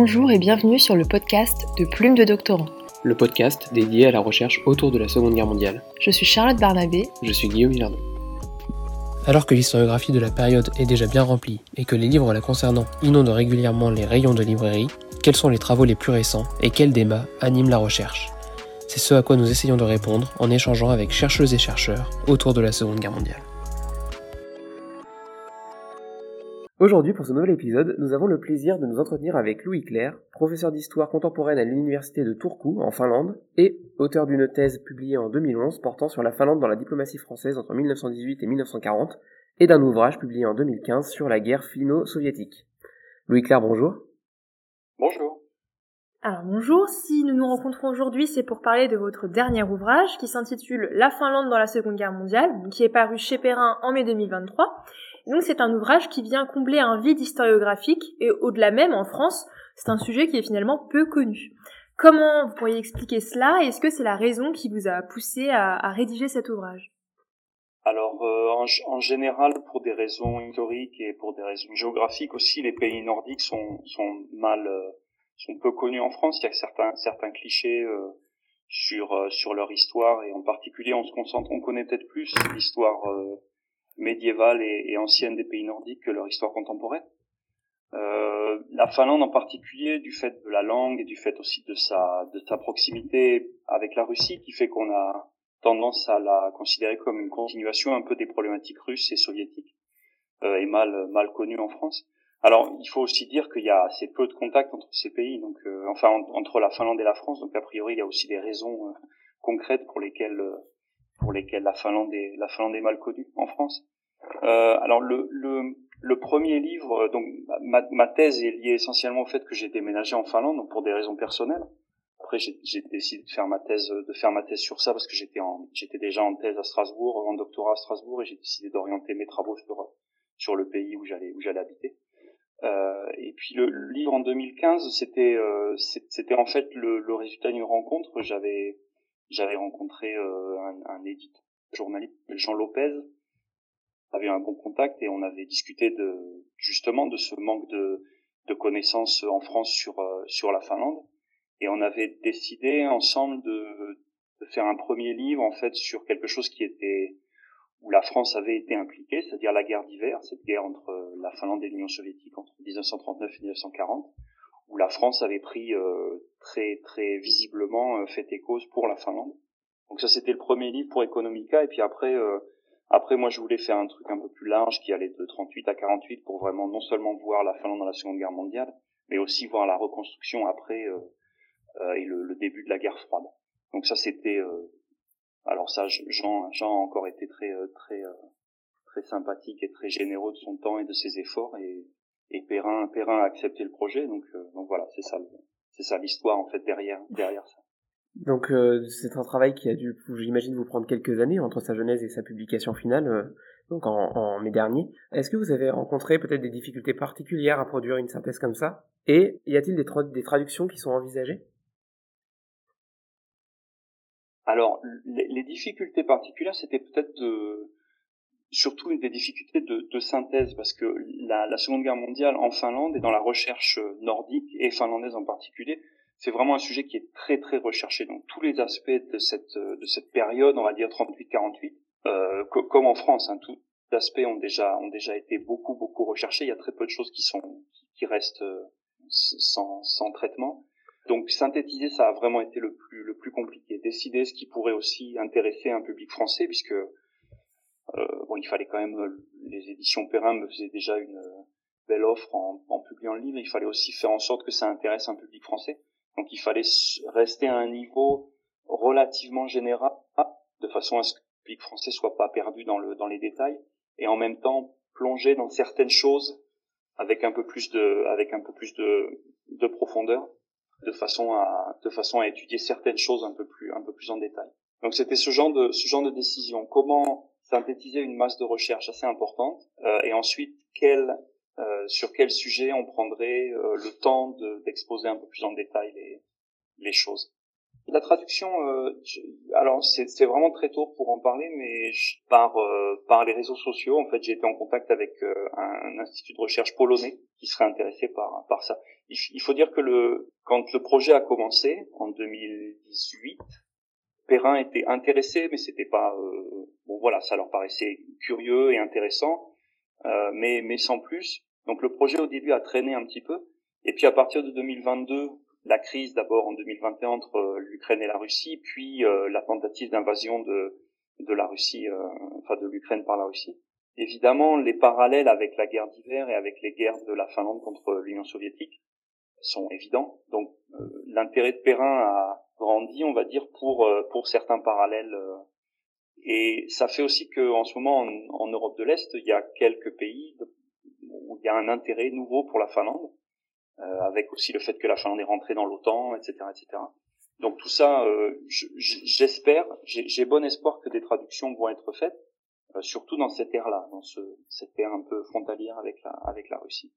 Bonjour et bienvenue sur le podcast de Plume de Doctorant. Le podcast dédié à la recherche autour de la Seconde Guerre mondiale. Je suis Charlotte Barnabé. Je suis Guillaume Hilardon. Alors que l'historiographie de la période est déjà bien remplie et que les livres la concernant inondent régulièrement les rayons de librairie, quels sont les travaux les plus récents et quels débats animent la recherche? C'est ce à quoi nous essayons de répondre en échangeant avec chercheuses et chercheurs autour de la Seconde Guerre mondiale. Aujourd'hui, pour ce nouvel épisode, nous avons le plaisir de nous entretenir avec Louis Claire, professeur d'histoire contemporaine à l'université de Turku, en Finlande, et auteur d'une thèse publiée en 2011 portant sur la Finlande dans la diplomatie française entre 1918 et 1940, et d'un ouvrage publié en 2015 sur la guerre finno-soviétique. Louis Claire, bonjour. Bonjour. Alors bonjour, si nous nous rencontrons aujourd'hui, c'est pour parler de votre dernier ouvrage qui s'intitule La Finlande dans la Seconde Guerre mondiale, qui est paru chez Perrin en mai 2023 donc c'est un ouvrage qui vient combler un vide historiographique et au-delà même en France, c'est un sujet qui est finalement peu connu. Comment vous pourriez expliquer cela et est-ce que c'est la raison qui vous a poussé à, rédiger cet ouvrage? Alors, euh, en, général, pour des raisons historiques et pour des raisons géographiques aussi, les pays nordiques sont, sont mal, euh, sont peu connus en France. Il y a certains, certains clichés euh, sur sur leur histoire et en particulier, on se concentre, on connaît peut-être plus l'histoire médiévale et, ancienne des pays nordiques que leur histoire contemporaine. Euh, la Finlande en particulier, du fait de la langue et du fait aussi de sa, de sa proximité avec la Russie, qui fait qu'on a tendance à la considérer comme une continuation un peu des problématiques russes et soviétiques, euh, et mal, mal connues en France. Alors, il faut aussi dire qu'il y a assez peu de contacts entre ces pays, donc euh, enfin entre la Finlande et la France. Donc a priori, il y a aussi des raisons euh, concrètes pour lesquelles euh, pour lesquels la Finlande est, la Finlande est mal connue en France. Euh, alors le, le, le, premier livre, donc ma, ma, thèse est liée essentiellement au fait que j'ai déménagé en Finlande donc pour des raisons personnelles. Après j'ai décidé de faire ma thèse, de faire ma thèse sur ça parce que j'étais j'étais déjà en thèse à Strasbourg, en doctorat à Strasbourg et j'ai décidé d'orienter mes travaux sur sur le pays où j'allais où j'allais habiter. Euh, et puis le, livre en 2015, c'était euh, c'était en fait le, le résultat d'une rencontre. J'avais j'avais rencontré euh, un, un éditeur journaliste, Jean Lopez, avait un bon contact et on avait discuté de justement de ce manque de, de connaissances en France sur euh, sur la Finlande. Et on avait décidé ensemble de, de faire un premier livre en fait sur quelque chose qui était où la France avait été impliquée, c'est-à-dire la guerre d'hiver, cette guerre entre la Finlande et l'Union soviétique entre 1939 et 1940, où la France avait pris euh, très très visiblement euh, fait et cause pour la Finlande. Donc ça c'était le premier livre pour Economica et puis après euh, après moi je voulais faire un truc un peu plus large qui allait de 38 à 48 pour vraiment non seulement voir la Finlande dans la Seconde Guerre mondiale mais aussi voir la reconstruction après et le, le, début de la guerre froide. Donc ça c'était alors ça Jean Jean a encore été très très très sympathique et très généreux de son temps et de ses efforts et et Perrin, Perrin a accepté le projet, donc, euh, donc voilà, c'est ça, c'est ça l'histoire en fait derrière, derrière ça. Donc euh, c'est un travail qui a dû, j'imagine, vous prendre quelques années entre sa genèse et sa publication finale, euh, donc en, en, mai dernier. Est-ce que vous avez rencontré peut-être des difficultés particulières à produire une synthèse comme ça? Et y a-t-il des, des traductions qui sont envisagées? Alors les, les difficultés particulières, c'était peut-être de surtout une des difficultés de, de synthèse parce que la, la, Seconde Guerre mondiale en Finlande et dans la recherche nordique et finlandaise en particulier, c'est vraiment un sujet qui est très très recherché. Donc tous les aspects de cette de cette période, on va dire 38-48, euh, comme en France, hein, tous les aspects ont déjà ont déjà été beaucoup beaucoup recherchés. Il y a très peu de choses qui sont qui restent euh, sans sans traitement. Donc synthétiser, ça a vraiment été le plus le plus compliqué. Décider ce qui pourrait aussi intéresser un public français, puisque euh, bon, il fallait quand même, euh, les éditions Perrin me faisaient déjà une euh, belle offre en, en publiant le livre. Il fallait aussi faire en sorte que ça intéresse un public français. Donc il fallait rester à un niveau relativement général, de façon à ce que le public français soit pas perdu dans le dans les détails, et en même temps plonger dans certaines choses avec un peu plus de avec un peu plus de, de profondeur, de façon à de façon à étudier certaines choses un peu plus un peu plus en détail. Donc c'était ce genre de ce genre de décision. Comment synthétiser une masse de recherche assez importante euh, et ensuite quel, euh, sur quel sujet on prendrait euh, le temps d'exposer un peu plus en détail les, les choses. La traduction, euh, alors c'est vraiment très tôt pour en parler, mais par euh, par les réseaux sociaux, en fait, j'ai été en contact avec euh, un, institut de recherche polonais qui serait intéressé par par ça. Il, faut dire que le quand le projet a commencé en 2018, Perrin était intéressé, mais c'était pas bon voilà, ça leur paraissait curieux et intéressant, mais mais sans plus. Donc le projet au début a traîné un petit peu, et puis à partir de 2022 la crise d'abord en 2021 entre euh, l'Ukraine et la Russie, puis euh, la tentative d'invasion de, de la Russie, euh, enfin de l'Ukraine par la Russie. Évidemment, les parallèles avec la guerre d'hiver et avec les guerres de la Finlande contre l'Union soviétique sont évidents. Donc l'intérêt de Perrin a grandi, on va dire, pour pour certains parallèles. et ça fait aussi que en ce moment, en, en Europe de l'Est, il y a quelques pays où il y a un intérêt nouveau pour la Finlande euh, avec aussi le fait que la Finlande est rentrée dans l'OTAN, etc., etc. Donc tout ça, euh, j'espère, j'ai bon espoir que des traductions vont être faites, euh, surtout dans cette ère-là, dans ce, cette ère un peu frontalière avec la, avec la Russie.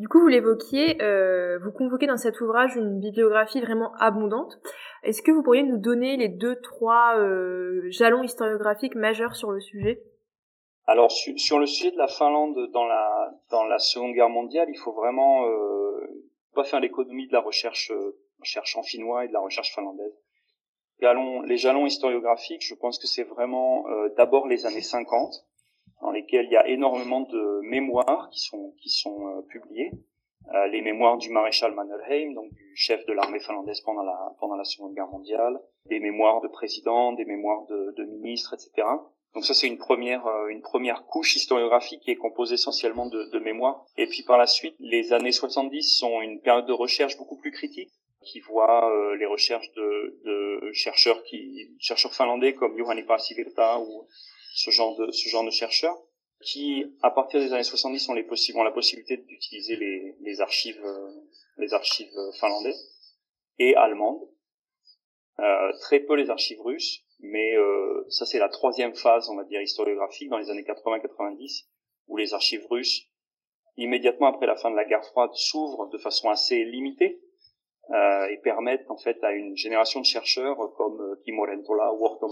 Du coup, vous l'évoquiez, euh, vous convoquez dans cet ouvrage une bibliographie vraiment abondante. Est-ce que vous pourriez nous donner les deux, trois euh, jalons historiographiques majeurs sur le sujet? Alors sur, le sujet de la Finlande dans la dans la Seconde Guerre mondiale, il faut vraiment euh, pas faire l'économie de la recherche euh, recherche en finnois et de la recherche finlandaise. les jalons historiographiques, je pense que c'est vraiment euh, d'abord les années 50 dans lesquelles il y a énormément de mémoires qui sont qui sont euh, publiées. les mémoires du maréchal Mannerheim, donc du chef de l'armée finlandaise pendant la pendant la Seconde Guerre mondiale, des mémoires de présidents, des mémoires de, de ministres, etc. Donc ça c'est une première euh, une première couche historiographique qui est composée essentiellement de, de mémoire. Et puis par la suite, les années 70 sont une période de recherche beaucoup plus critique qui voit euh, les recherches de, de, chercheurs qui chercheurs finlandais comme Juhani Paasivirta ou ce genre de ce genre de chercheurs qui à partir des années 70 ont les possibles ont la possibilité d'utiliser les, les archives euh, les archives finlandaises et allemandes. Euh, très peu les archives russes mais euh, ça, c'est la troisième phase, on va dire, historiographique dans les années 80-90, où les archives russes, immédiatement après la fin de la guerre froide, s'ouvrent de façon assez limitée euh, et permettent en fait à une génération de chercheurs comme euh, Timo Rentola ou Orto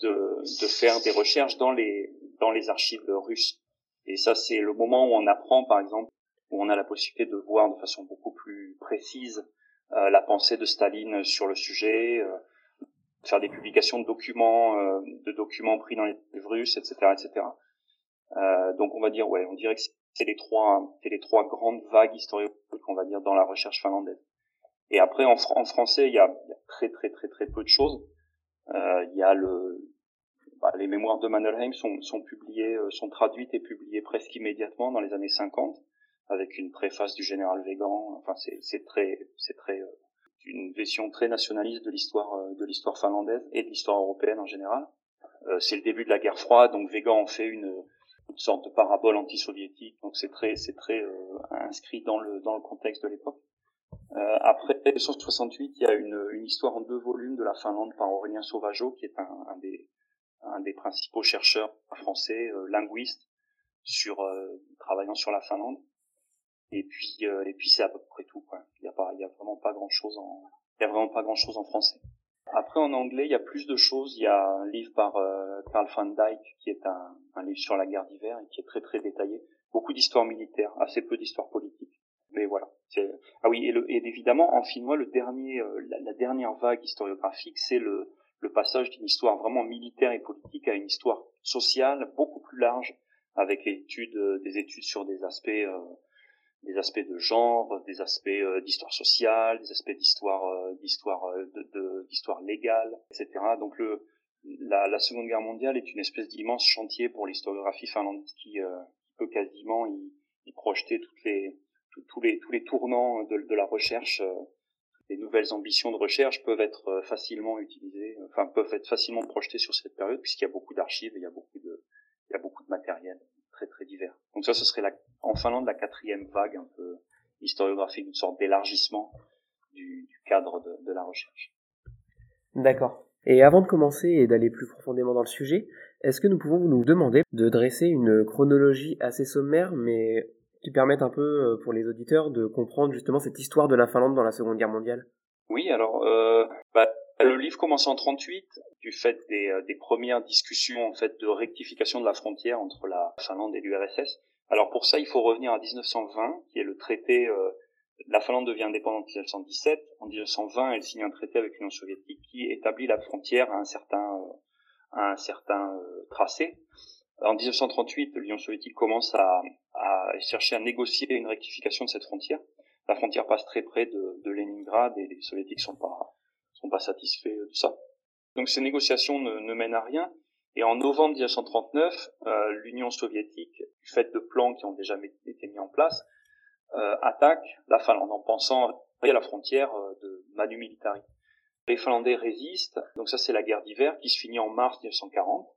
de, de faire des recherches dans les dans les archives russes. Et ça, c'est le moment où on apprend, par exemple, où on a la possibilité de voir de façon beaucoup plus précise euh, la pensée de Staline sur le sujet, euh, faire des publications de documents, euh, de documents pris dans les russes, etc., etc. Euh, donc on va dire, ouais, on dirait que c'est les trois, c'est les trois grandes vagues historiques, on va dire, dans la recherche finlandaise. Et après, en, en français, il y, a, très très très très peu de choses. Euh, il y a le, bah, les mémoires de Mannerheim sont, sont publiées, euh, sont traduites et publiées presque immédiatement dans les années 50, avec une préface du général Végan. Enfin, c'est très, c'est très euh, une vision très nationaliste de l'histoire euh, de l'histoire finlandaise et de l'histoire européenne en général. Euh, c'est le début de la guerre froide, donc Végan en fait une, une sorte de parabole anti-soviétique, donc c'est très c'est très euh, inscrit dans le dans le contexte de l'époque. Euh, après 1968, il y a une, une histoire en deux volumes de la Finlande par Aurélien Sauvageau, qui est un, un des un des principaux chercheurs français linguistes sur travaillant sur la Finlande. Et puis, euh, et puis c'est à peu près tout. Il y a a vraiment pas grand chose en, il a vraiment pas grand chose en français. Après, en anglais, il y a plus de choses. Il y a un livre par euh, Carl van Dyck qui est un, un livre sur la guerre d'hiver et qui est très très détaillé. Beaucoup d'histoire militaire, assez peu d'histoire politique. Mais voilà. Ah oui, et, le, et évidemment, en finnois, le dernier, euh, la, dernière vague historiographique, c'est le, le passage d'une histoire vraiment militaire et politique à une histoire sociale beaucoup plus large, avec l'étude, des études sur des aspects des aspects de genre, des aspects euh, d'histoire sociale, des aspects d'histoire euh, d'histoire euh, d'histoire légale, etc. Donc le la, la, Seconde Guerre mondiale est une espèce d'immense chantier pour l'historiographie finlandaise qui, peut quasiment y, y, projeter toutes les tous les tous les tournants de, de la recherche. les nouvelles ambitions de recherche peuvent être facilement utilisées, enfin peuvent être facilement projetées sur cette période puisqu'il y a beaucoup d'archives, il y a beaucoup de il y a beaucoup de matériel très très divers. Donc ça, ce serait la, en Finlande la quatrième vague un peu historiographique, une sorte d'élargissement du, du, cadre de, de la recherche. D'accord. Et avant de commencer et d'aller plus profondément dans le sujet, est-ce que nous pouvons nous demander de dresser une chronologie assez sommaire, mais qui permette un peu euh, pour les auditeurs de comprendre justement cette histoire de la Finlande dans la Seconde Guerre mondiale Oui, alors euh, bah, le livre commence en 38 du fait des, des, premières discussions en fait de rectification de la frontière entre la Finlande et l'URSS. Alors pour ça, il faut revenir à 1920, qui est le traité. Euh, la Finlande devient indépendante en 1917. En 1920, elle signe un traité avec l'Union soviétique qui établit la frontière à un certain, à un certain tracé. En 1938, l'Union soviétique commence à, à, chercher à négocier une rectification de cette frontière. La frontière passe très près de, de Leningrad et les soviétiques sont pas sont pas satisfaits de ça. Donc ces négociations ne, ne mènent à rien. Et en novembre 1939, euh, l'Union soviétique, du fait de plans qui ont déjà été mis en place, euh, attaque la Finlande en pensant à la frontière euh, de Manu Militari. Les Finlandais résistent, donc ça c'est la guerre d'hiver qui se finit en mars 1940.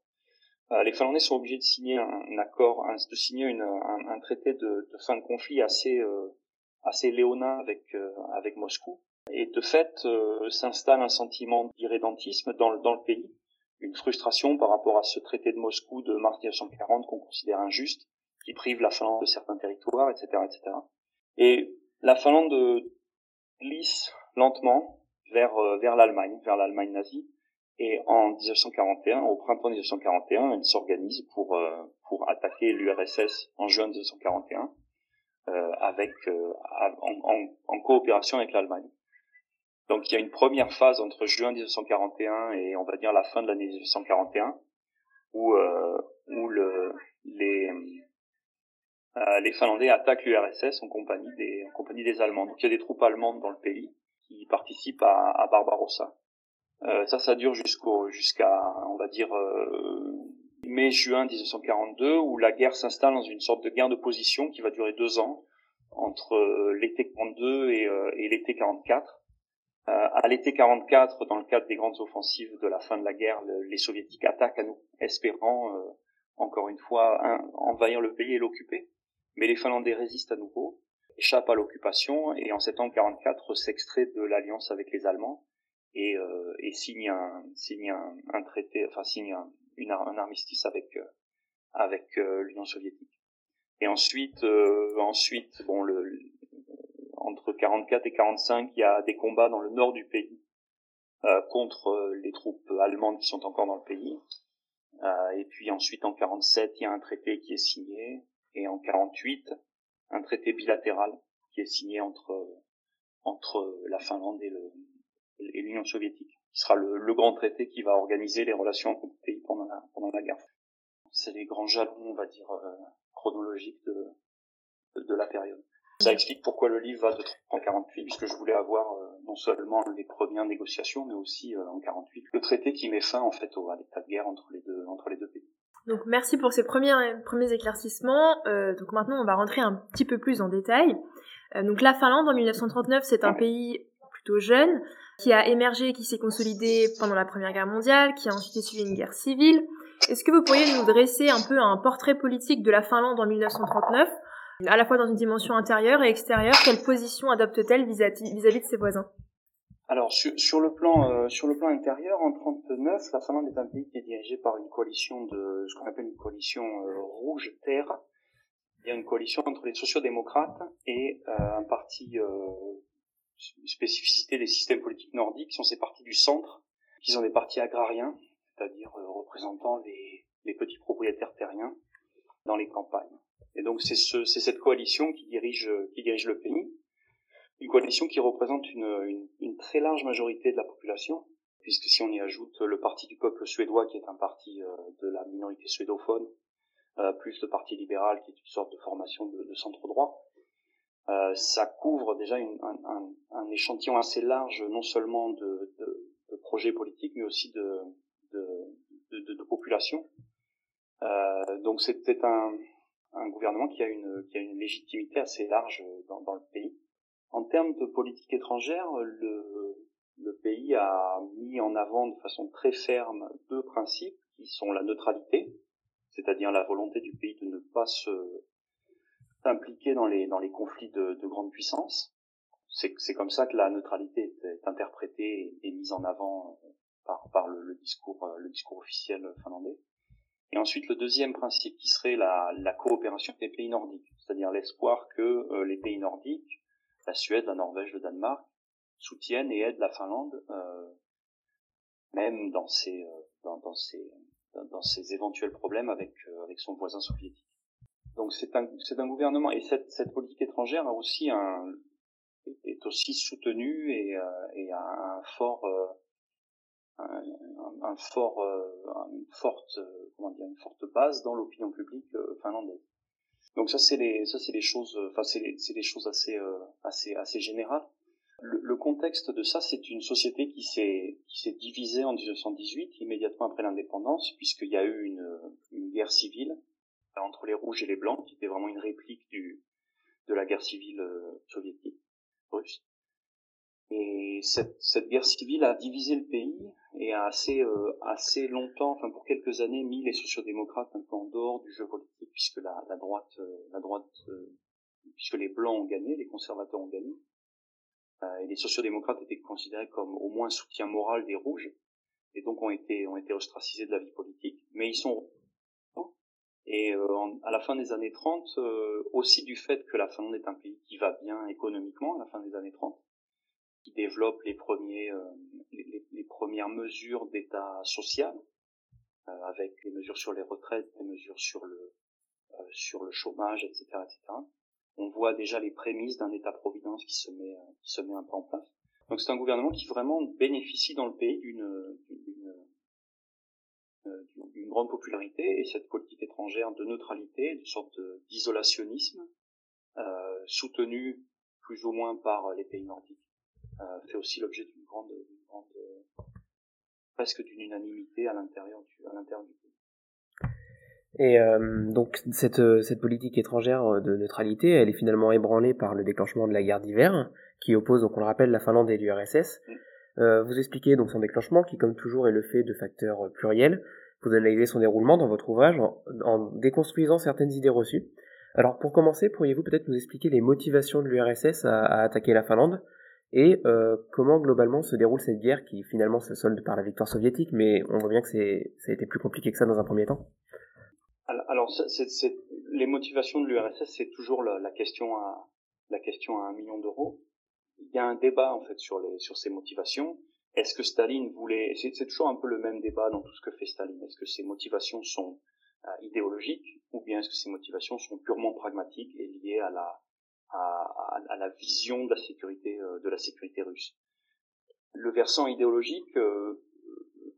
Euh, les Finlandais sont obligés de signer un, accord, de signer un, traité de, fin de conflit assez euh, assez léonin avec euh, avec Moscou. Et de fait, s'installe un sentiment d'irrédentisme dans, dans le pays, une frustration par rapport à ce traité de Moscou de mars 1940 qu'on considère injuste, qui prive la Finlande de certains territoires, etc., etc. Et la Finlande glisse lentement vers vers l'Allemagne, vers l'Allemagne nazie, et en 1941, au printemps 1941, elle s'organise pour euh, pour attaquer l'URSS en juin 1941 euh, avec euh, en, en, en, coopération avec l'Allemagne. Donc il y a une première phase entre juin 1941 et on va dire la fin de l'année 1941 où euh, où le, les euh, les Finlandais attaquent l'URSS en compagnie des en compagnie des Allemands. Donc il y a des troupes allemandes dans le pays qui participent à, à Barbarossa. Euh, ça, ça dure jusqu'au jusqu'à, on va dire, euh, mai-juin 1942, où la guerre s'installe dans une sorte de guerre de position qui va durer deux ans, entre euh, l'été 42 et, et l'été 44. à l'été 44, dans le cadre des grandes offensives de la fin de la guerre, les soviétiques attaquent à nous, espérant, encore une fois, envahir le pays et l'occuper. Mais les Finlandais résistent à nouveau, échappent à l'occupation, et en septembre 44 s'extrait de l'alliance avec les Allemands et, euh, et signe un signe un, un, traité, enfin signe un, une, un armistice avec euh, avec euh, l'Union soviétique. Et ensuite, euh, ensuite, bon, le, entre 44 et 45, il y a des combats dans le nord du pays contre les troupes allemandes qui sont encore dans le pays. Et puis ensuite, en 47, il y a un traité qui est signé, et en 48, un traité bilatéral qui est signé entre entre la Finlande et le, et l'Union soviétique, qui sera le, le, grand traité qui va organiser les relations entre les pays pendant la, pendant la guerre. C'est les grands jalons, on va dire, euh, chronologiques de, de, de, la période. Ça explique pourquoi le livre va de 1948, puisque je voulais avoir euh, non seulement les premières négociations, mais aussi euh, en 48 le traité qui met fin en fait au, à l'état de guerre entre les deux entre les deux pays. Donc merci pour ces premiers premiers éclaircissements. Euh, donc maintenant on va rentrer un petit peu plus en détail. Donc la Finlande en 1939 c'est un pays plutôt jeune qui a émergé, qui s'est consolidé pendant la Première Guerre mondiale, qui a ensuite suivi une guerre civile. Est-ce que vous pourriez nous dresser un peu un portrait politique de la Finlande en 1939, à la fois dans une dimension intérieure et extérieure? Quelle position adopte-t-elle vis-à-vis de ses voisins? Alors sur, le plan euh, sur le plan intérieur, en 39, la Finlande est un pays qui est dirigé par une coalition de ce qu'on appelle une coalition euh, rouge terre. Il y a une coalition entre les sociodémocrates et euh, un parti spécificité des systèmes politiques nordiques sont ces partis du centre, qui sont des partis agrariens, c'est-à-dire euh, représentant les, petits propriétaires terriens dans les campagnes. Et donc c'est ce, cette coalition qui dirige, qui dirige le pays, une coalition qui représente une, très large majorité de la population, puisque si on y ajoute le Parti du peuple suédois, qui est un parti euh, de la minorité suédophone, euh, plus le Parti libéral, qui est une sorte de formation de centre droit, euh, ça couvre déjà une, un, un, un, échantillon assez large, non seulement de, de, de projets politiques, mais aussi de, de, de population. Euh, donc c'était un, un gouvernement qui a une, qui a une légitimité assez large dans, dans le pays. En termes de politique étrangère, le, le pays a mis en avant de façon très ferme deux principes qui sont la neutralité, c'est-à-dire la volonté du pays de ne pas se impliqué dans les dans les conflits de, de grande puissance. C'est comme ça que la neutralité est, interprétée et, mise en avant euh, par par le, discours euh, le discours officiel finlandais. Et ensuite le deuxième principe qui serait la la coopération des pays nordiques, c'est-à-dire l'espoir que euh, les pays nordiques, la Suède, la Norvège, le Danemark, soutiennent et aident la Finlande, même dans ses, dans, ses, dans, ses éventuels problèmes avec, avec son voisin soviétique. Donc c'est un, un gouvernement et cette, cette politique étrangère a aussi un, est aussi soutenu et, et a un fort un, un, fort, une forte, comment dire, une forte base dans l'opinion publique finlandaise. Donc ça c'est les ça c'est les choses enfin c'est les, les choses assez euh, assez assez générales. Le, le contexte de ça c'est une société qui s'est qui s'est divisée en 1918 immédiatement après l'indépendance puisqu'il y a eu une une guerre civile entre les rouges et les blancs qui était vraiment une réplique du de la guerre civile euh, soviétique russe. Et cette, cette guerre civile a divisé le pays et a assez, euh, assez longtemps, enfin pour quelques années, mis les sociodémocrates un peu en dehors du jeu politique, puisque la, la droite, euh, la droite, euh, puisque les blancs ont gagné, les conservateurs ont gagné, et les sociodémocrates étaient considérés comme au moins soutien moral des rouges, et donc ont été, ont été ostracisés de la vie politique. Mais ils sont et à la fin des années 30, aussi du fait que la Finlande est un pays qui va bien économiquement à la fin des années 30, qui développe les premiers euh, les, premières mesures d'état social euh, avec les mesures sur les retraites, les mesures sur le euh, sur le chômage, etc., etc. On voit déjà les prémices d'un état-providence qui se met qui se met un peu en place. Donc c'est un gouvernement qui vraiment bénéficie dans le pays d'une d'une grande popularité et cette politique étrangère de neutralité, une sorte d'isolationnisme, euh, soutenu plus ou moins par les pays nordiques. Euh, fait aussi l'objet d'une grande, grande euh, presque d'une unanimité à l'intérieur du, à l'intérieur du pays. Et euh, donc cette, cette politique étrangère de neutralité, elle est finalement ébranlée par le déclenchement de la guerre d'hiver, qui oppose, donc on le rappelle, la Finlande et l'URSS. Euh, vous expliquez donc son déclenchement, qui comme toujours est le fait de facteurs pluriels. Vous analysez son déroulement dans votre ouvrage en, déconstruisant certaines idées reçues. Alors pour commencer, pourriez-vous peut-être nous expliquer les motivations de l'URSS à, attaquer la Finlande et euh, comment globalement se déroule cette guerre qui finalement se solde par la victoire soviétique, mais on voit bien que c'est, ça a été plus compliqué que ça dans un premier temps. Alors, c'est, c'est, les motivations de l'URSS, c'est toujours la, question à la question à un million d'euros. Il y a un débat en fait sur les sur ces motivations. Est-ce que Staline voulait c'est, c'est toujours un peu le même débat dans tout ce que fait Staline. Est-ce que ses motivations sont euh, idéologiques ou bien est-ce que ses motivations sont purement pragmatiques et liées à la à, à, la vision de la sécurité euh, de la sécurité russe? Le versant idéologique, euh,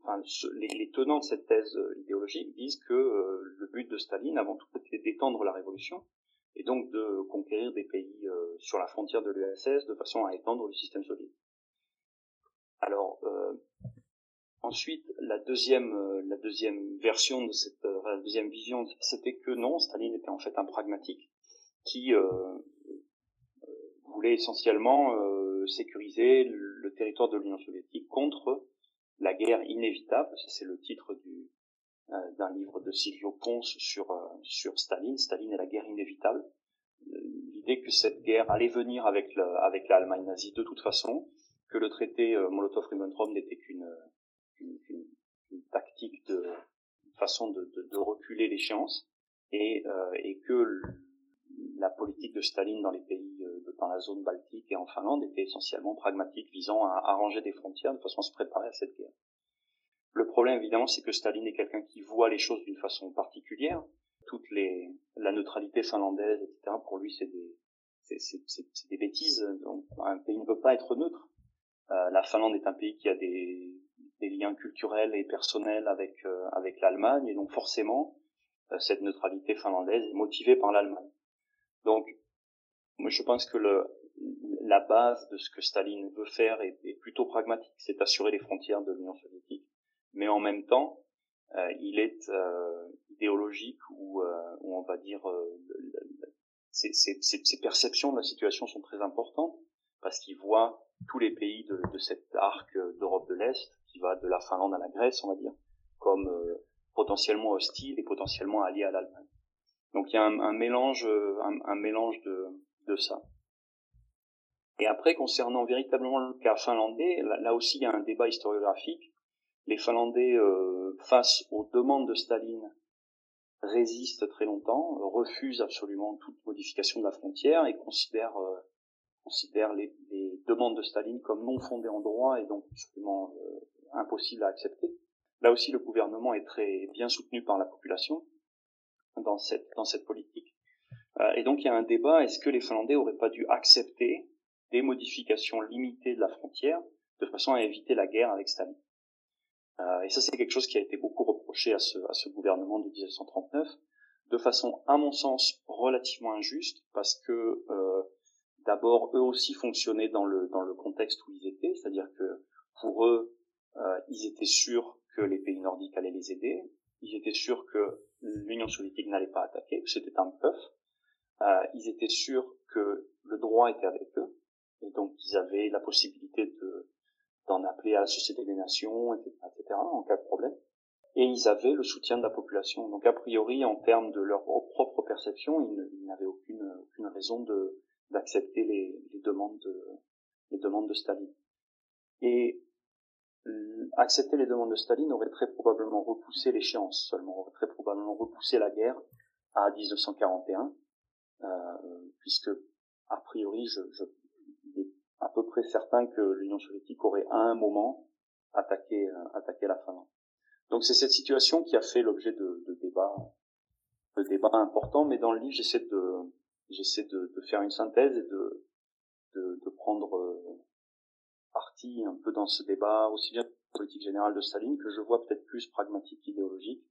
enfin, les, les, tenants de cette thèse euh, idéologique disent que le but de Staline, avant tout, était d'étendre la révolution et donc de conquérir des pays sur la frontière de l'URSS de façon à étendre le système soviétique. Alors ensuite, la deuxième, la deuxième version de cette, la deuxième vision, c'était que non, Staline était en fait un pragmatique qui euh, voulait essentiellement euh, sécuriser le, territoire de l'Union soviétique contre la guerre inévitable. c'est le titre du, euh, d'un livre de Silvio Ponce sur, euh, sur Staline, Staline et la guerre inévitable. L'idée que cette guerre allait venir avec, avec l'Allemagne nazie de toute façon, que le traité Molotov-Ribbentrop n'était qu'une une, une, tactique de façon de, de, de reculer l'échéance, et, et que la politique de Staline dans les pays euh, dans la zone baltique et en Finlande était essentiellement pragmatique, visant à arranger des frontières de façon à se préparer à cette guerre. Le problème, évidemment, c'est que Staline est quelqu'un qui voit les choses d'une façon particulière. Toute les, la neutralité finlandaise, etc., pour lui, c'est des, c'est, des bêtises. Donc, un pays ne peut pas être neutre. Euh, la Finlande est un pays qui a des, des liens culturels et personnels avec, euh, avec l'Allemagne, et donc forcément, euh, cette neutralité finlandaise est motivée par l'Allemagne. Donc, moi, je pense que le, la base de ce que Staline veut faire est, est plutôt pragmatique, c'est assurer les frontières de l'Union soviétique. Mais en même temps, euh, il est euh, idéologique ou, euh, on va dire euh, ses, ses, ses, perceptions de la situation sont très importantes parce qu'il voit tous les pays de, de cet arc d'Europe de l'Est qui va de la Finlande à la Grèce, on va dire, comme euh, potentiellement hostiles et potentiellement alliés à l'Allemagne. Donc il y a un, un mélange, un, un mélange de, de ça. Et après, concernant véritablement le cas finlandais, là, aussi il y a un débat historiographique. Les Finlandais, euh, face aux demandes de Staline, résistent très longtemps, refusent absolument toute modification de la frontière et considèrent, euh, considère les, les, demandes de Staline comme non fondées en droit et donc absolument euh, impossibles à accepter. Là aussi, le gouvernement est très bien soutenu par la population dans cette, dans cette politique. Euh, et donc il y a un débat, est-ce que les Finlandais auraient pas dû accepter des modifications limitées de la frontière de façon à éviter la guerre avec Staline? euh, Et ça c'est quelque chose qui a été beaucoup reproché à ce, à ce gouvernement de 1939, de façon à mon sens relativement injuste, parce que euh, d'abord eux aussi fonctionnaient dans le, dans le contexte où ils étaient, c'est-à-dire que pour eux, euh, ils étaient sûrs que les pays nordiques allaient les aider, ils étaient sûrs que l'Union soviétique n'allait pas attaquer, que c'était un bluff, euh, ils étaient sûrs que le droit était avec eux, et donc ils avaient la possibilité de d'en appeler à la Société des Nations, etc., en cas de problème. Et ils avaient le soutien de la population. Donc a priori, en termes de leur propre perception, ils n'avaient aucune, aucune raison de d'accepter les, les, demandes de les demandes de Staline. Et accepter les demandes de Staline aurait très probablement repoussé l'échéance seulement, aurait très probablement repoussé la guerre à 1941, euh, puisque a priori, je, je à peu près certain que l'Union soviétique aurait à un moment attaqué, euh, attaqué la Finlande. Donc c'est cette situation qui a fait l'objet de, de débats, de débats importants, mais dans le livre j'essaie de, j'essaie de, de, faire une synthèse et de, de, de prendre euh, partie un peu dans ce débat, aussi bien politique générale de Staline, que je vois peut-être plus pragmatique, idéologique,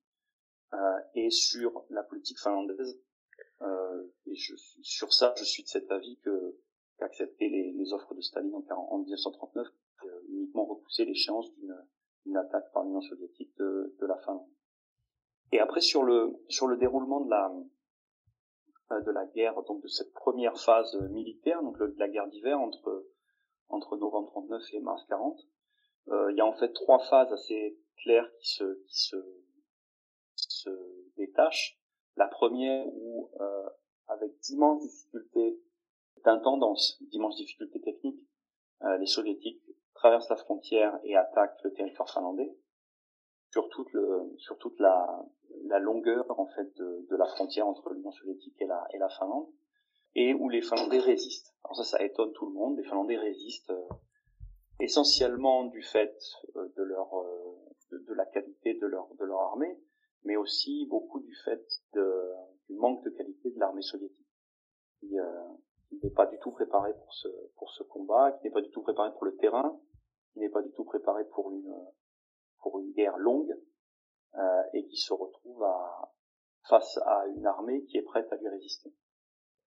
euh, et sur la politique finlandaise. Euh, et je, sur ça, je suis de cet avis que qu'accepter les, les, offres de Staline en, en 1939, euh, uniquement repousser l'échéance d'une attaque par l'Union soviétique de, la Finlande. Et après sur le sur le déroulement de la euh, de la guerre, donc de cette première phase militaire, donc de la guerre d'hiver entre entre novembre 39 et mars 40. Euh, il y a en fait trois phases assez claires qui se, qui se, se détachent. La première où, euh, avec d'immenses difficultés d'intendance, d'immenses difficultés techniques, euh, les soviétiques traversent la frontière et attaquent le territoire finlandais sur toute, la, longueur en fait de, la frontière entre l'Union soviétique et la, Finlande et où les Finlandais résistent. Alors ça, ça étonne tout le monde. Les Finlandais résistent euh, essentiellement du fait euh, de leur euh, la qualité de leur armée, mais aussi beaucoup du fait du manque de qualité de l'armée soviétique, n'est pas du tout préparée pour ce pour ce combat, qui n'est pas du tout préparée pour le terrain, qui n'est pas du tout préparée pour une pour une guerre longue, et qui se retrouve à face à une armée qui est prête à lui résister.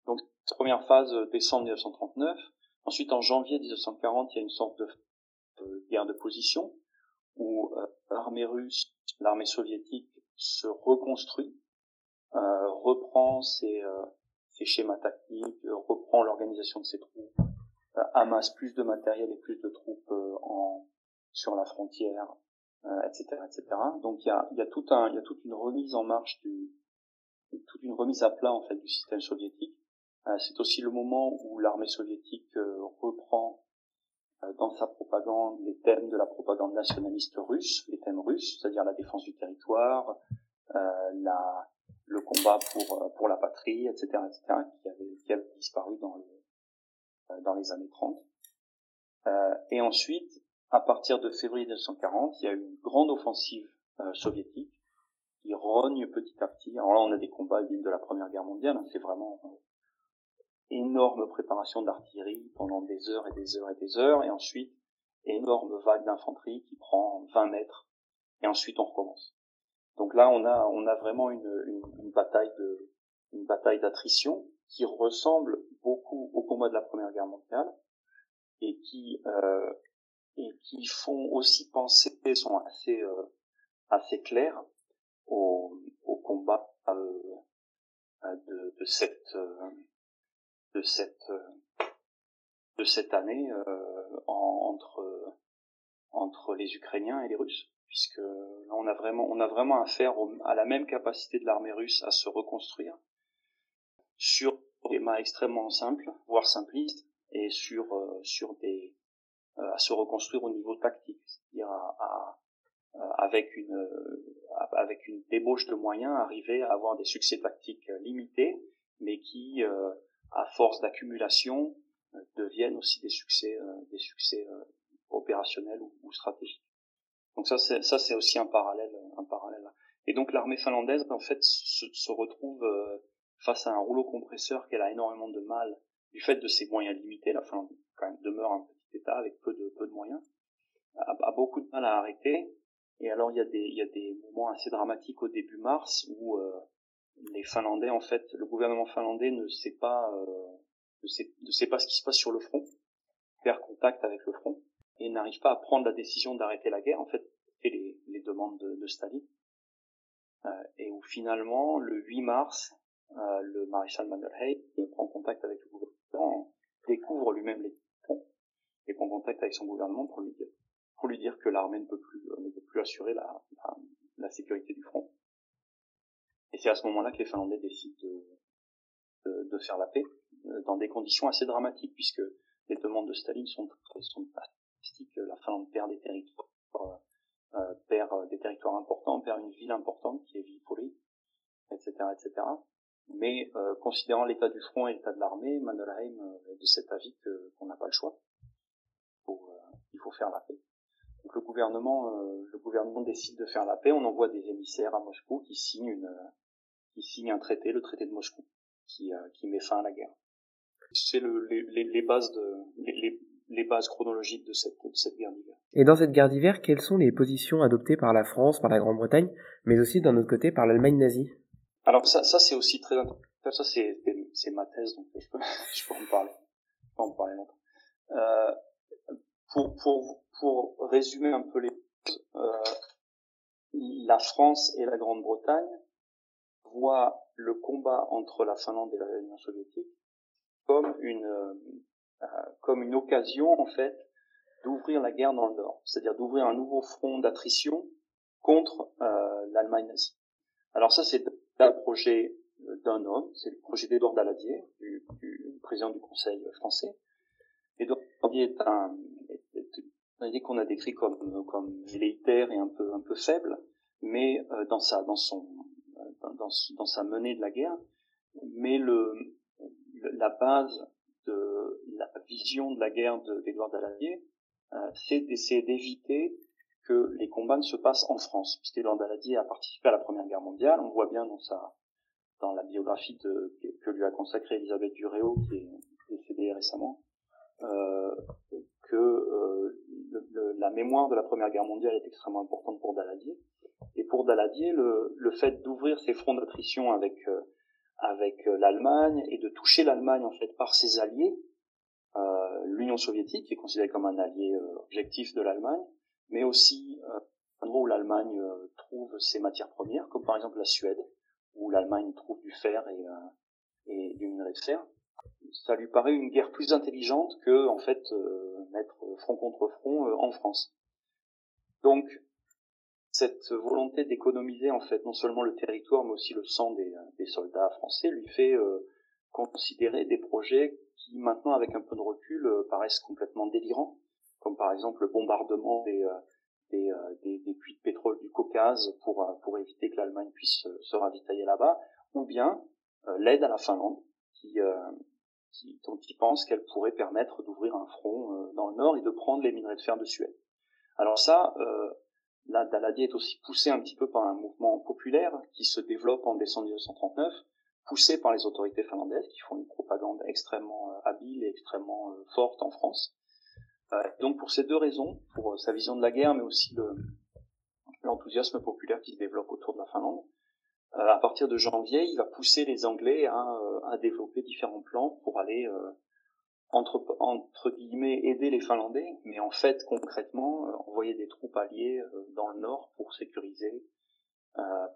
Donc, première phase, euh, décembre 1939. Ensuite, en janvier 1940, il y a une sorte de guerre de position où euh, l'armée russe, l'armée soviétique se reconstruit, euh, reprend ses, euh, ses, schémas tactiques, reprend l'organisation de ses troupes, amasse plus de matériel et plus de troupes en, sur la frontière, etc., etc. Donc il y a, y a y a toute une remise en marche du, toute une remise à plat en fait du système soviétique euh, c'est aussi le moment où l'armée soviétique euh, reprend euh, dans sa propagande les thèmes de la propagande nationaliste russe, les thèmes russes, c'est-à-dire la défense du territoire, la, le combat pour pour la patrie, etc., etc., qui avait, disparu dans dans les années 30. et ensuite, à partir de février 1940, il y a une grande offensive soviétique qui rogne petit à petit. Alors là, on a des combats dignes de la Première Guerre mondiale. Hein, c'est vraiment énorme préparation d'artillerie pendant des heures et des heures et des heures, et ensuite énorme vague d'infanterie qui prend 20 mètres, et ensuite on recommence. Donc là, on a, on a vraiment une, bataille de, une bataille d'attrition qui ressemble beaucoup au combat de la Première Guerre mondiale et qui, euh, font aussi penser, sont assez, euh, assez clairs au, au combat euh, de, cette année entre les Ukrainiens et les Russes, puisque là on a vraiment on a vraiment affaire à la même capacité de l'armée russe à se reconstruire sur des schémas extrêmement simples, voire simplistes, et sur euh, sur des à se reconstruire au niveau tactique, c'est-à-dire à, avec une avec une débauche de moyens arriver à avoir des succès tactiques limités, mais qui à force d'accumulation, euh, deviennent viennent aussi des succès, des succès opérationnels ou, stratégiques. Donc ça, c'est ça, c'est aussi un parallèle, un parallèle. Et donc l'armée finlandaise, en fait, se, se retrouve face à un rouleau compresseur qu'elle a énormément de mal du fait de ses moyens limités. La Finlande quand même demeure un petit État avec peu de peu de moyens, a, a beaucoup de mal à arrêter. Et alors il y a des il y a des moments assez dramatiques au début mars où euh, les Finlandais en fait le gouvernement finlandais ne sait pas euh, ne, sait, ne sait pas ce qui se passe sur le front, perd contact avec le front et n'arrive pas à prendre la décision d'arrêter la guerre en fait et les, demandes de, Staline. Euh, et où finalement le 8 mars euh, le maréchal Mannerheim prend contact avec le gouvernement, découvre lui-même les ponts et prend contact avec son gouvernement pour lui dire, pour lui dire que l'armée ne peut plus, euh, ne peut plus assurer la, la, sécurité du front. Et c'est à ce moment-là que les Finlandais décident de, de, de, faire la paix dans des conditions assez dramatiques puisque les demandes de Staline sont, sont La Finlande perd des territoires, euh, perd des territoires importants, perd une ville importante qui est Viipuri, etc., etc. Mais euh, considérant l'état du front et l'état de l'armée, Mannerheim euh, est de cet avis qu'on n'a pas le choix. Euh, il faut faire la paix. Donc le gouvernement, le gouvernement décide de faire la paix. On envoie des émissaires à Moscou qui signent une, qui signent un traité, le traité de Moscou, qui, qui met fin à la guerre. C'est le, les, les, bases de, les, les bases chronologiques de cette, de cette guerre d'hiver. Et dans cette guerre d'hiver, quelles sont les positions adoptées par la France, par la Grande-Bretagne, mais aussi d'un autre côté par l'Allemagne nazie? Alors ça, ça c'est aussi très intéressant. Ça c'est ma thèse donc je peux je peux en parler. Je peux en parler longtemps. Euh, pour pour pour résumer un peu les euh, la France et la Grande-Bretagne voient le combat entre la Finlande et l'Union soviétique comme une comme une occasion en fait d'ouvrir la guerre dans le Nord, c'est-à-dire d'ouvrir un nouveau front d'attrition contre euh, l'Allemagne nazie. Alors ça c'est un projet d'un homme, c'est le projet d'Edouard Daladier, du, du, président du Conseil français. Edouard Daladier est un, idée qu'on a décrit comme comme et un peu un peu faible, mais euh, dans sa dans son dans, dans, sa menée de la guerre, mais le, la base vision de la guerre d'Edouard Daladier, euh, c'est d'essayer d'éviter que les combats ne se passent en France, puisqu'Edouard Daladier a participé à la Première Guerre mondiale. On voit bien dans sa dans la biographie que lui a consacrée Elisabeth Duréo, qui est décédée récemment, euh, que euh, la mémoire de la Première Guerre mondiale est extrêmement importante pour Daladier. Et pour Daladier, le, le fait d'ouvrir ses fronts d'attrition avec avec l'Allemagne et de toucher l'Allemagne en fait par ses alliés, l'Union soviétique qui est considérée comme un allié objectif de l'Allemagne, mais aussi euh, endroit où l'Allemagne euh, trouve ses matières premières, comme par exemple la Suède, où l'Allemagne trouve du fer et, euh, et du minerai de fer. Ça lui paraît une guerre plus intelligente que, en fait, euh, mettre front contre front en France. Donc, cette volonté d'économiser en fait non seulement le territoire mais aussi le sang des, des soldats français lui fait euh, considérer des projets qui maintenant avec un peu de recul euh, paraissent complètement délirants comme par exemple le bombardement des, euh, des, euh, des, des, puits de pétrole du Caucase pour, pour éviter que l'Allemagne puisse se ravitailler là-bas, ou bien l'aide à la Finlande, qui, qui, dont il pense qu'elle pourrait permettre d'ouvrir un front dans le nord et de prendre les minerais de fer de Suède. Alors ça, euh, là, Daladier est aussi poussé un petit peu par un mouvement populaire qui se développe en décembre 1939, poussé par les autorités finlandaises qui font une propagande extrêmement habile et extrêmement forte en France. Euh, donc pour ces deux raisons, pour euh, sa vision de la guerre, mais aussi l'enthousiasme populaire qui se développe autour de la Finlande, euh, à partir de janvier, il va pousser les Anglais à, développer différents plans pour aller entre guillemets aider les Finlandais, mais en fait concrètement envoyer des troupes alliées dans le nord pour sécuriser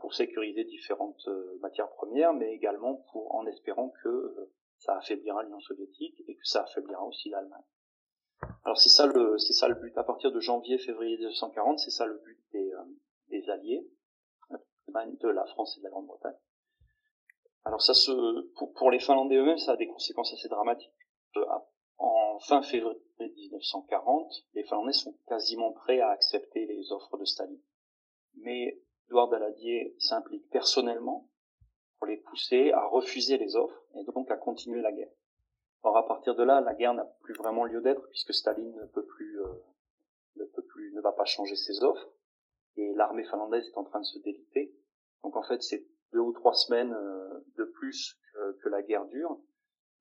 pour sécuriser différentes matières premières, mais également pour en espérant que ça affaiblira l'Union soviétique et que ça affaiblira aussi l'Allemagne. Alors c'est ça le c'est ça le but. À partir de janvier-février 1940, c'est ça le but des, euh, des alliés de la France et de la Grande-Bretagne. Alors ça se pour, pour les Finlandais eux-mêmes, ça a des conséquences assez dramatiques. Euh, en fin février 1940, les Finlandais sont quasiment prêts à accepter les offres de Staline. Mais Edouard Daladier s'implique personnellement pour les pousser à refuser les offres et donc à continuer la guerre. Or à partir de là, la guerre n'a plus vraiment lieu d'être puisque Staline ne peut plus, euh, ne peut plus, ne va pas changer ses offres et l'armée finlandaise est en train de se déliter. Donc en fait, c'est deux ou trois semaines euh, de plus que, la guerre dure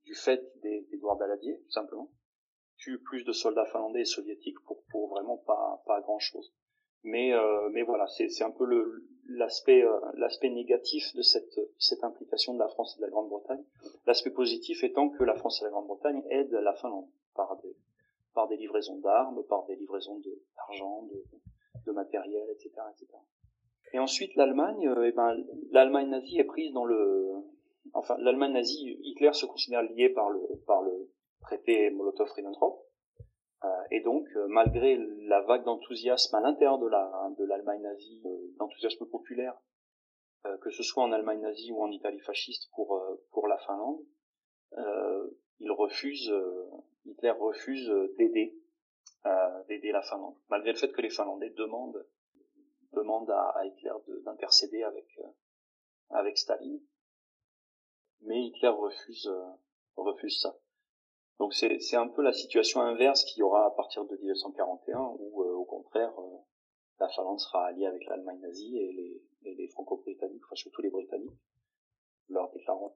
du fait des Daladier, tout simplement. Tue plus de soldats finlandais et soviétiques pour, pour vraiment pas, pas grand chose. Mais, euh, mais voilà, c'est un peu l'aspect euh, l'aspect négatif de cette, cette implication de la France et de la Grande-Bretagne. L'aspect positif étant que la France et la Grande-Bretagne aident la Finlande par des, par des livraisons d'armes, par des livraisons d'argent, de, de, matériel, etc., etc. Et ensuite, l'Allemagne, euh, eh ben, l'Allemagne nazie est prise dans le, enfin, l'Allemagne nazie, Hitler se considère lié par le, par le traité Molotov-Ribbentrop. Euh, et donc, euh, malgré la vague d'enthousiasme à l'intérieur de la de l'Allemagne nazie, euh, d'enthousiasme populaire, que ce soit en Allemagne nazie ou en Italie fasciste pour pour la Finlande, il refuse, Hitler refuse d'aider d'aider la Finlande, malgré le fait que les Finlandais demandent demandent à, à Hitler d'intercéder avec avec Staline, mais Hitler refuse refuse ça. Donc c'est un peu la situation inverse qu'il y aura à partir de 1941, où euh, au contraire euh, la Finlande sera alliée avec l'Allemagne nazie et les, les Franco-Britanniques, enfin surtout les Britanniques, leur déclarant.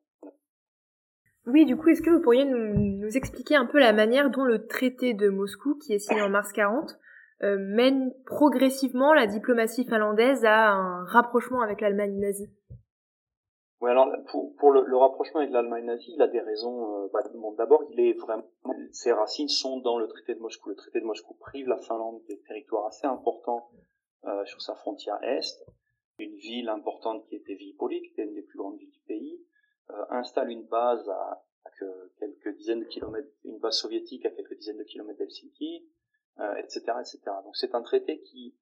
Oui, du coup, est-ce que vous pourriez nous, nous, expliquer un peu la manière dont le traité de Moscou, qui est signé en mars 40, euh, mène progressivement la diplomatie finlandaise à un rapprochement avec l'Allemagne nazie? Oui, alors pour, pour le, le, rapprochement avec l'Allemagne nazie, il a des raisons. Euh, bah, D'abord, il est vraiment ses racines sont dans le traité de Moscou. Le traité de Moscou prive la Finlande des territoires assez importants euh, sur sa frontière est. Une ville importante qui était Vipoli, qui était une des plus grandes villes du pays, euh, installe une base à, à quelques dizaines de kilomètres, une base soviétique à quelques dizaines de kilomètres d'Helsinki, etc., euh, etc. Donc c'est un traité qui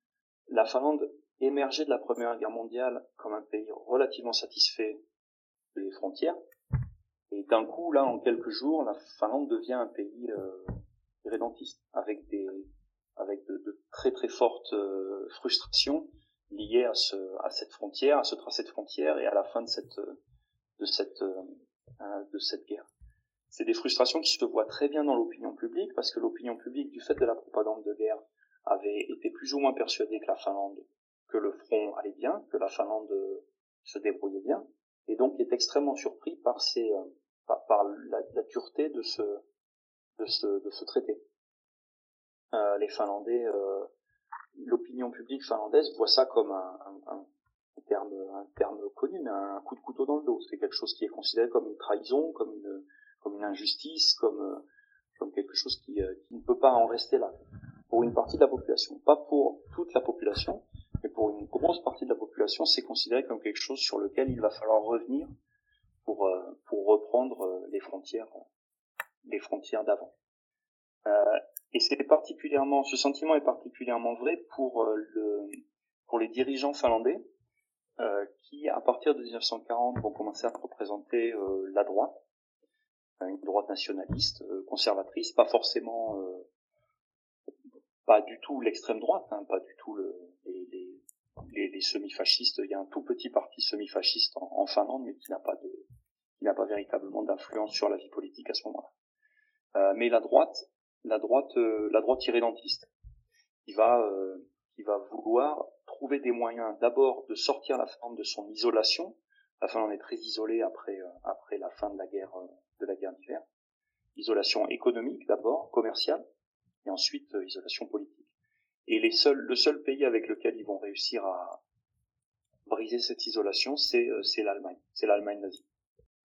la Finlande émergeait de la Première Guerre mondiale comme un pays relativement satisfait des frontières. Et d'un coup, là, en quelques jours, la Finlande devient un pays euh, rédentiste, avec des, avec de, très très fortes euh, frustrations liées à ce, à cette frontière, à ce tracé de frontière et à la fin de cette, de cette, euh, de cette guerre. C'est des frustrations qui se voient très bien dans l'opinion publique, parce que l'opinion publique, du fait de la propagande de guerre, avait été plus ou moins persuadée que la Finlande, que le front allait bien, que la Finlande se débrouillait bien, et donc est extrêmement surpris par ces, euh, par, la, dureté de ce, de ce, de ce traité. Euh, les Finlandais, euh, l'opinion publique finlandaise voit ça comme un, un, un, terme, un terme connu, mais un coup de couteau dans le dos. C'est quelque chose qui est considéré comme une trahison, comme une, comme une injustice, comme, comme quelque chose qui, qui ne peut pas en rester là pour une partie de la population, pas pour toute la population, mais pour une grosse partie de la population, c'est considéré comme quelque chose sur lequel il va falloir revenir pour euh, pour reprendre euh, les frontières les frontières d'avant. Euh, et c'est particulièrement ce sentiment est particulièrement vrai pour le pour les dirigeants finlandais qui à partir de 1940 vont commencer à représenter la droite, une droite nationaliste, conservatrice, pas forcément pas du tout l'extrême droite, hein, pas du tout le, les, les, les, semi-fascistes. Il y a un tout petit parti semi-fasciste en, Finlande, mais qui n'a pas de, qui n'a pas véritablement d'influence sur la vie politique à ce moment-là. Euh, mais la droite, la droite, euh, la droite irrédentiste, qui va, euh, qui va vouloir trouver des moyens d'abord de sortir la Finlande de son isolation. La Finlande est très isolée après, euh, après la fin de la guerre, euh, de la guerre d'hiver. Isolation économique d'abord, commerciale, et ensuite euh, isolation politique. Et les seuls, le seul pays avec lequel ils vont réussir à briser cette isolation, c'est euh, l'Allemagne, c'est l'Allemagne nazie.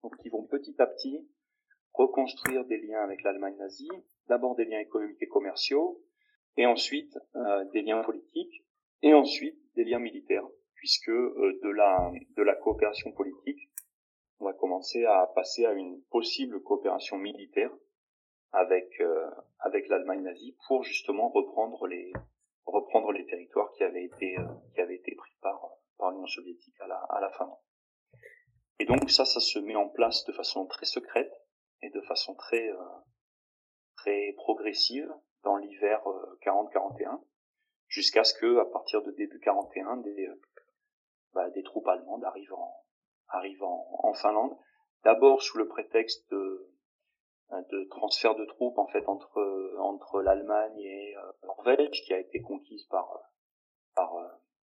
Donc ils vont petit à petit reconstruire des liens avec l'Allemagne nazie, d'abord des liens économiques et commerciaux, et ensuite euh, des liens politiques, et ensuite des liens militaires, puisque de la coopération politique, on va commencer à passer à une possible coopération militaire avec euh, avec l'Allemagne nazie pour justement reprendre les reprendre les territoires qui avaient été euh, qui avaient été pris par par l'Union soviétique à la à la fin. Et donc ça ça se met en place de façon très secrète et de façon très euh, très progressive dans l'hiver 40-41 jusqu'à ce que à partir de début 41 des bah, des troupes allemandes arrivent en arrivent en, en Finlande d'abord sous le prétexte de de transfert de troupes en fait entre entre l'Allemagne et Norvège qui a été conquise par par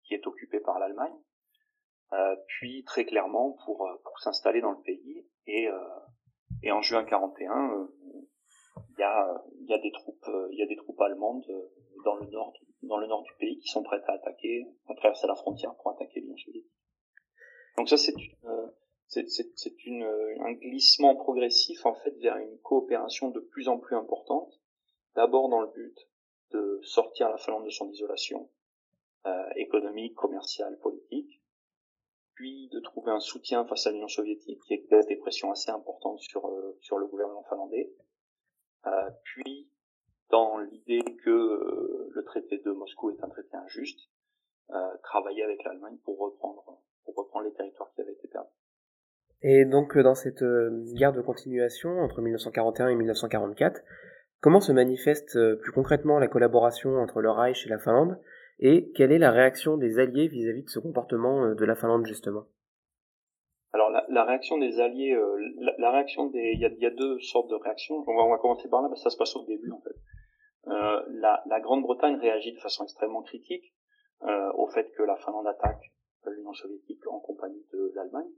qui est occupée par l'Allemagne. Puis très clairement pour pour s'installer dans le pays. Et et en juin 41 il y a il y a des troupes il y a des troupes allemandes dans le nord dans le nord du pays qui sont prêtes à attaquer à traverser la frontière pour attaquer l'Union soviétique donc ça c'est une c'est une, un glissement progressif en fait vers une coopération de plus en plus importante, d'abord dans le but de sortir la Finlande de son isolation euh, économique, commerciale, politique, puis de trouver un soutien face à l'Union soviétique qui exerce des pressions assez importantes sur, euh, sur le gouvernement finlandais, euh, puis dans l'idée que euh, le traité de Moscou est un traité injuste, euh, travailler avec l'Allemagne pour reprendre, pour reprendre les territoires qui avaient été perdus. Et donc euh, dans cette euh, guerre de continuation entre 1941 et 1944, comment se manifeste euh, plus concrètement la collaboration entre le Reich et la Finlande? Et quelle est la réaction des Alliés vis-à-vis de ce comportement de la Finlande justement? Alors la, la, réaction des alliés, la, réaction des, il y y a, deux sortes de réactions. On va, on va commencer par là, parce que ça se passe au début en fait. Euh, la, la Grande-Bretagne réagit de façon extrêmement critique euh, au fait que la Finlande attaque l'Union soviétique en compagnie de l'Allemagne.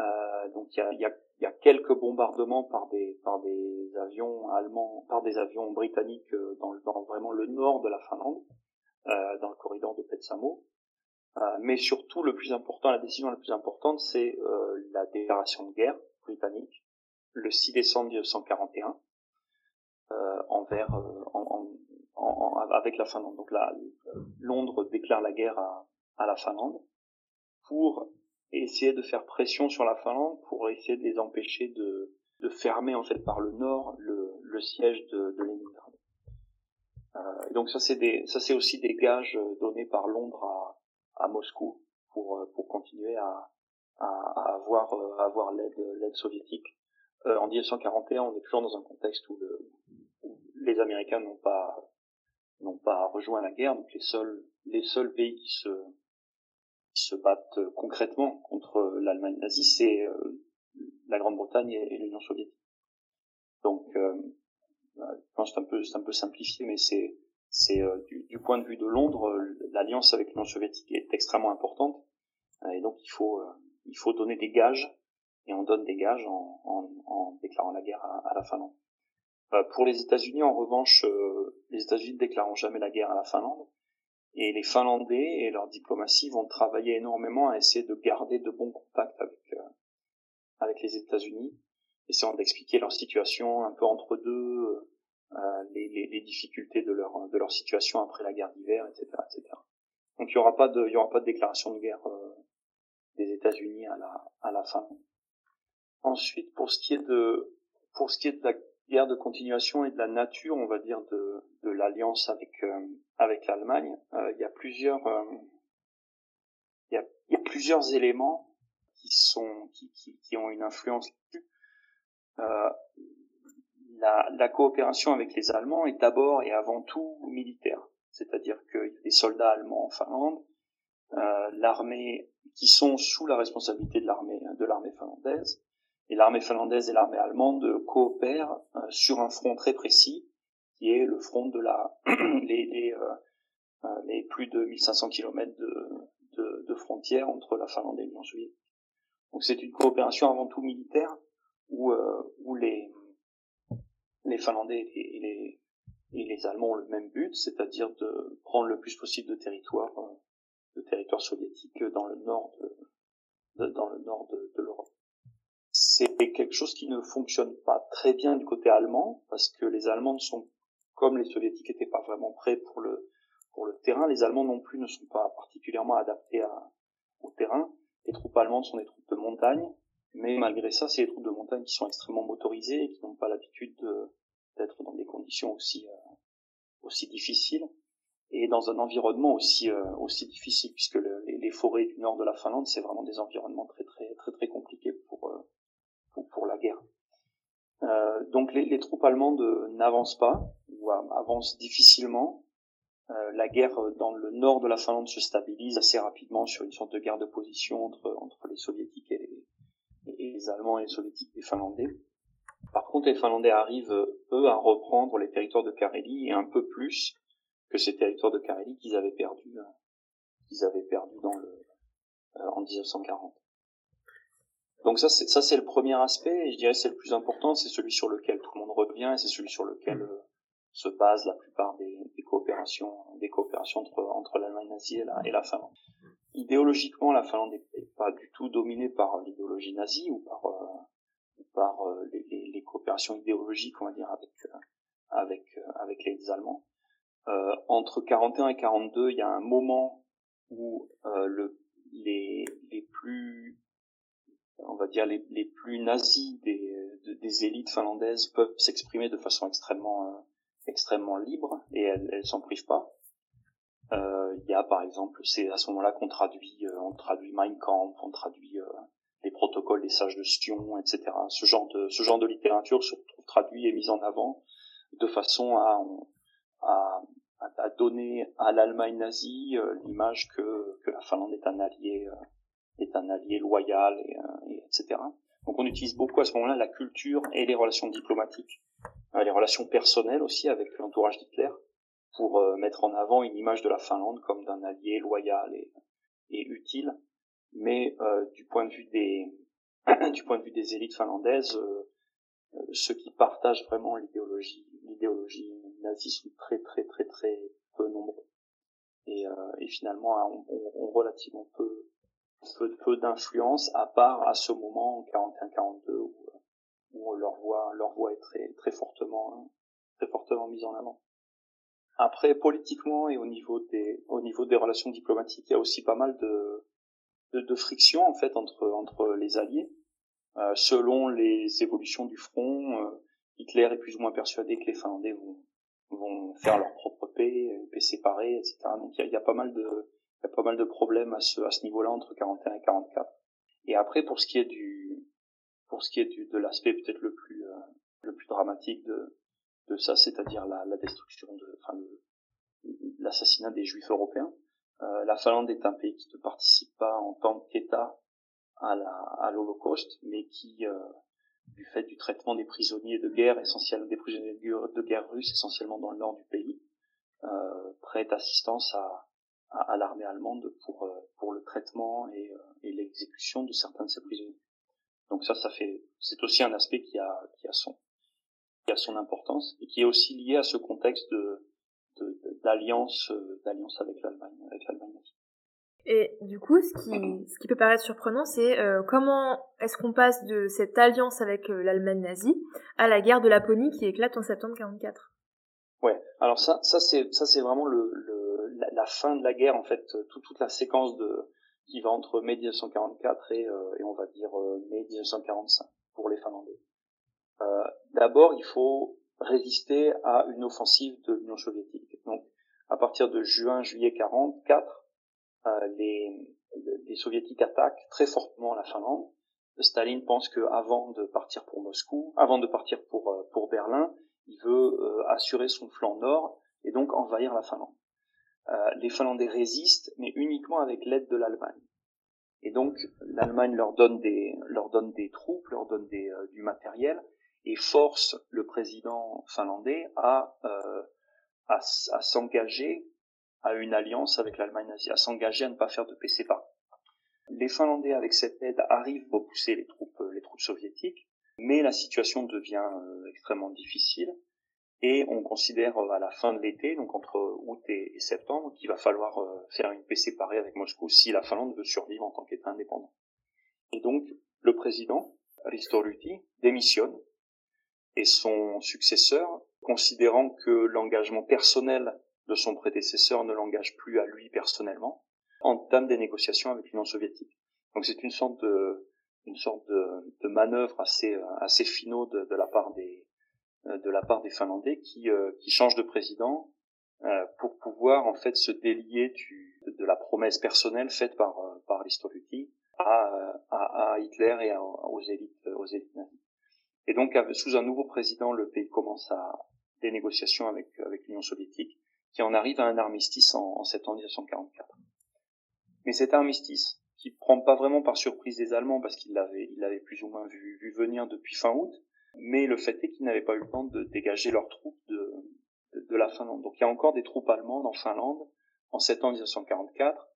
Euh, donc il y a, y, a, y a, quelques bombardements par des par des avions allemands, par des avions britanniques euh, dans, dans vraiment le nord de la Finlande, euh, dans le corridor de Petsamo. Euh, mais surtout, le plus important, la décision la plus importante, c'est euh, la déclaration de guerre britannique le 6 décembre 1941 envers en, en, en, avec la Finlande. Donc là, Londres déclare la guerre à, à la Finlande pour et essayer de faire pression sur la Finlande pour essayer de les empêcher de, de fermer en fait par le nord le, le siège de, de Leningrad. Euh, donc ça c'est des ça c'est aussi des gages donnés par Londres à, à Moscou pour pour continuer à, à, à avoir à avoir l'aide l'aide soviétique. Euh, en 1941 on est toujours dans un contexte où, le, où les Américains n'ont pas n'ont pas rejoint la guerre donc les seuls les seuls pays qui se se battent euh, concrètement contre euh, l'Allemagne nazie, c'est euh, la Grande-Bretagne et, l'Union soviétique. Donc, bah, je pense c'est un peu, un peu simplifié, mais c'est, du, du, point de vue de Londres, l'alliance avec l'Union soviétique est extrêmement importante, et donc il faut, il faut donner des gages, et on donne des gages en, en, en déclarant la guerre à, à la Finlande. pour les États-Unis, en revanche, les États-Unis ne déclarent jamais la guerre à la Finlande, et les Finlandais et leur diplomatie vont travailler énormément à essayer de garder de bons contacts avec, euh, avec les États-Unis, essayant d'expliquer leur situation un peu entre deux, euh, les, les, les, difficultés de leur, de leur situation après la guerre d'hiver, etc., etc. Donc il y aura pas de, aura pas de déclaration de guerre euh, des États-Unis à la, à la fin. Ensuite, pour ce qui est de, pour ce qui est de la guerre de continuation et de la nature, on va dire, de, de l'alliance avec euh, avec l'Allemagne, euh, il y a plusieurs euh, il y, a, y, a, plusieurs éléments qui sont qui, qui, qui ont une influence là-dessus. La, la, coopération avec les Allemands est d'abord et avant tout militaire, c'est-à-dire qu'il y a des soldats allemands en Finlande, l'armée qui sont sous la responsabilité de l'armée de l'armée finlandaise, et l'armée finlandaise et l'armée allemande coopèrent euh, sur un front très précis, qui est le front de la les, les, euh, euh, les plus de 1500 km de, de, de frontières entre la Finlande et l'Union soviétique. Donc c'est une coopération avant tout militaire où, où les, les Finlandais et les, et les Allemands ont le même but, c'est-à-dire de prendre le plus possible de territoire, de territoire soviétique dans le nord de, dans le nord de, de l'Europe c'est quelque chose qui ne fonctionne pas très bien du côté allemand parce que les Allemands sont comme les Soviétiques n'étaient pas vraiment prêts pour le pour le terrain, les Allemands non plus ne sont pas particulièrement adaptés à, au terrain. Les troupes allemandes sont des troupes de montagne, mais malgré ça, c'est des troupes de montagne qui sont extrêmement motorisées et qui n'ont pas l'habitude d'être dans des conditions aussi euh, aussi difficiles et dans un environnement aussi euh, aussi difficile puisque le, les, les, forêts du nord de la Finlande c'est vraiment des environnements très très très très compliqués pour euh, pour, la guerre. Euh, donc les, les, troupes allemandes n'avancent pas ou avancent difficilement. Euh, la guerre dans le nord de la Finlande se stabilise assez rapidement sur une sorte de guerre de position entre, entre les soviétiques et les, et les allemands et les soviétiques et les finlandais. Par contre, les Finlandais arrivent, eux, à reprendre les territoires de Carélie et un peu plus que ces territoires de Carélie qu'ils avaient perdus, qu'ils avaient perdus dans le, en 1940. Donc ça, c'est, ça c'est le premier aspect, et je dirais c'est le plus important, c'est celui sur lequel tout le monde revient, et c'est celui sur lequel euh, se base la plupart des, des, coopérations, des coopérations entre, entre l'Allemagne nazie et la, et la Finlande. Idéologiquement, la Finlande n'est pas du tout dominée par l'idéologie nazie ou par, euh, par euh, les, les, coopérations idéologiques, on va dire, avec, avec, avec les Allemands. entre 41 et 42, il y a un moment où le, les, les plus on va dire les, les plus nazis des, des élites finlandaises peuvent s'exprimer de façon extrêmement euh, extrêmement libre et elles, elles s'en privent pas. Euh, il y a par exemple, c'est à ce moment-là qu'on traduit, euh, on traduit Mein Kampf, on traduit les protocoles des sages de Sion, etc. Ce genre de ce genre de littérature se traduit et mise en avant de façon à, à, à donner à l'Allemagne nazie l'image que, que la Finlande est un allié est un allié loyal, et, euh, et, etc. Donc on utilise beaucoup à ce moment-là la culture et les relations diplomatiques, euh, les relations personnelles aussi avec l'entourage d'Hitler, pour euh, mettre en avant une image de la Finlande comme d'un allié loyal et, et utile. Mais du point de vue des du point de vue des élites finlandaises, ceux qui partagent vraiment l'idéologie l'idéologie nazie sont très très très très peu nombreux. Et, et finalement, on, on, on relativement peu peu, peu d'influence à part à ce moment en 41-42 où, où, leur voix leur voix est très très fortement très fortement mise en avant. Après politiquement et au niveau des au niveau des relations diplomatiques, il y a aussi pas mal de de, de friction en fait entre entre les alliés. Euh, selon les évolutions du front, euh, Hitler est plus ou moins persuadé que les Finlandais vont vont faire leur propre paix, paix séparée, etc. Donc il y y a pas mal de il y a pas mal de problèmes à ce, à ce niveau-là entre 41 et 44. Et après, pour ce qui est du, pour ce qui est du, de l'aspect peut-être le plus, euh, le plus dramatique de, de ça, c'est-à-dire la, la destruction de, enfin, l'assassinat des Juifs européens. Euh, la Finlande est un pays qui ne participe pas en tant qu'État à la, à l'Holocauste, mais qui, euh, du fait du traitement des prisonniers de guerre, essentiellement des prisonniers de guerre russes, essentiellement dans le nord du pays, euh, prête assistance à, à, à l'armée allemande pour, euh, pour le traitement et, euh, et l'exécution de certains de ces prisonniers. Donc ça, ça fait, c'est aussi un aspect qui a, qui a son, qui a son importance et qui est aussi lié à ce contexte de, d'alliance, euh, d'alliance avec l'Allemagne, avec l'Allemagne Et du coup, ce qui, ce qui peut paraître surprenant, c'est euh, comment est-ce qu'on passe de cette alliance avec l'Allemagne nazie à la guerre de Laponie qui éclate en septembre 44 Ouais, alors ça, ça c'est, ça c'est vraiment le, le fin de la guerre, en fait, euh, tout, toute la séquence qui va entre mai 1944 et, euh, et on va dire euh, mai 1945 pour les Finlandais. D'abord, il faut résister à une offensive de l'Union soviétique. Donc, à partir de juin-juillet 44, les, les soviétiques attaquent très fortement la Finlande. Staline pense que avant de partir pour Moscou, avant de partir pour pour Berlin, il veut assurer son flanc nord et donc envahir la Finlande. Euh, les Finlandais résistent, mais uniquement avec l'aide de l'Allemagne. Et donc l'Allemagne leur donne des leur donne des troupes, leur donne des, euh, du matériel et force le président finlandais à euh, à, s'engager à une alliance avec l'Allemagne nazie, à s'engager à ne pas faire de PCPA. Les Finlandais avec cette aide arrivent à repousser les troupes les troupes soviétiques, mais la situation devient extrêmement difficile et on considère euh, à la fin de l'été, donc entre août et, septembre, qu'il va falloir euh, faire une paix séparée avec Moscou si la Finlande veut survivre en tant qu'État indépendant. Et donc le président, Risto démissionne et son successeur, considérant que l'engagement personnel de son prédécesseur ne l'engage plus à lui personnellement, entame des négociations avec l'Union soviétique. Donc c'est une sorte de une sorte de, de manœuvre assez assez finaux de, la part des euh, de la part des Finlandais qui, euh, qui changent de président euh, pour pouvoir en fait se délier du, de la promesse personnelle faite par, par Listoluti à, à, à, Hitler et aux élites aux élites nazies. Et donc sous un nouveau président, le pays commence à des négociations avec avec l'Union soviétique, qui en arrive à un armistice en, en septembre 1944. Mais cet armistice, qui prend pas vraiment par surprise les Allemands parce qu'ils l'avaient ils l'avaient plus ou moins vu, vu venir depuis fin août, mais le fait est qu'ils n'avaient pas eu le temps de dégager leurs troupes de, de, la Finlande. Donc il y a encore des troupes allemandes en Finlande en septembre 1944,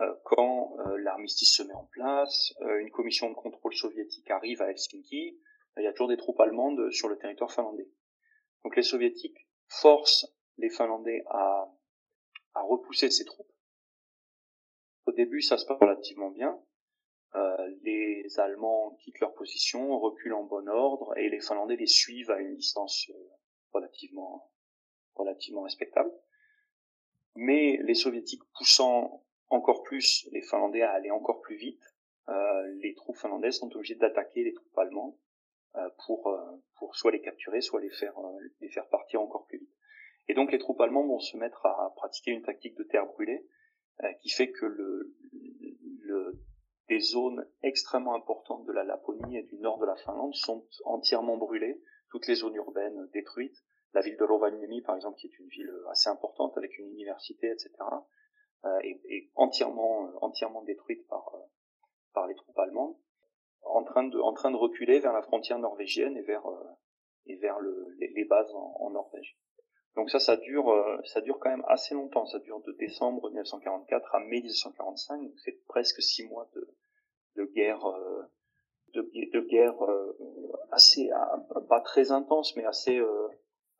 euh, quand euh, l'armistice se met en place, euh, une commission de contrôle soviétique arrive à Helsinki, il y a toujours des troupes allemandes sur le territoire finlandais. Donc les soviétiques forcent les Finlandais à, à repousser ces troupes. Au début, ça se passe relativement bien. Euh, les Allemands quittent leur position, reculent en bon ordre, et les Finlandais les suivent à une distance euh, relativement, relativement respectable. Mais les Soviétiques poussant encore plus les Finlandais à aller encore plus vite, euh, les troupes finlandaises sont obligées d'attaquer les troupes allemandes pour, pour soit les capturer, soit les faire, les faire partir encore plus vite. Et donc les troupes allemandes vont se mettre à pratiquer une tactique de terre brûlée qui fait que le, le des zones extrêmement importantes de la Laponie et du nord de la Finlande sont entièrement brûlées, toutes les zones urbaines détruites. La ville de Rovaniemi, par exemple, qui est une ville assez importante avec une université, etc., euh, est, entièrement, euh, entièrement détruite par, euh, par les troupes allemandes, en train de, en train de reculer vers la frontière norvégienne et vers, et vers le, les, bases en, en, Norvège. Donc ça, ça dure, ça dure quand même assez longtemps. Ça dure de décembre 1944 à mai 1945. Donc c'est presque six mois de, de guerre euh, de, guerre euh, assez euh, pas très intense mais assez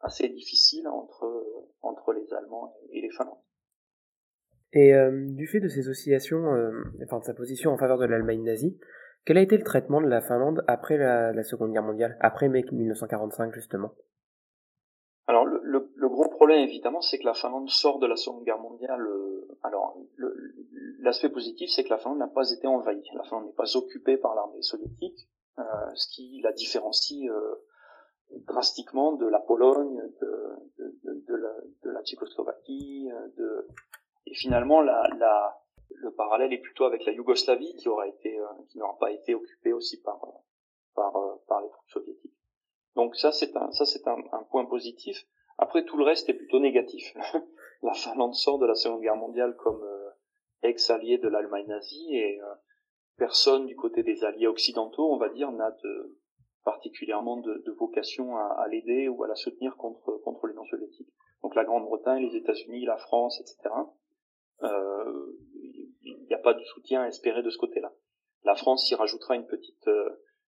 assez difficile entre entre les Allemands et les Finlandais. Et du fait de ces oscillations, enfin de sa position en faveur de l'Allemagne nazie, quel a été le traitement de la Finlande après la, la Seconde Guerre mondiale, après mai 1945 justement? Alors le, le, problème évidemment, c'est que la Finlande sort de la Seconde Guerre mondiale. alors l'aspect positif, c'est que la Finlande n'a pas été envahie. La Finlande n'est pas occupée par l'armée soviétique, euh, ce qui la différencie euh, drastiquement de la Pologne, de, de, de, la, de la, Tchécoslovaquie, euh, et finalement la, la, le parallèle est plutôt avec la Yougoslavie qui aura euh, n'aura pas été occupée aussi par par, par les troupes soviétiques. Donc ça c'est un ça c'est un, un point positif. Après tout le reste est plutôt négatif. la Finlande sort de la Seconde Guerre mondiale comme ex-allié de l'Allemagne nazie et euh, personne du côté des alliés occidentaux, on va dire, n'a de particulièrement de, de vocation à, à l'aider ou à la soutenir contre contre l'Union soviétique. Donc la Grande-Bretagne, les États-Unis, la France, etc. Euh, il n'y a pas de soutien à espérer de ce côté-là. La France y rajoutera une petite euh,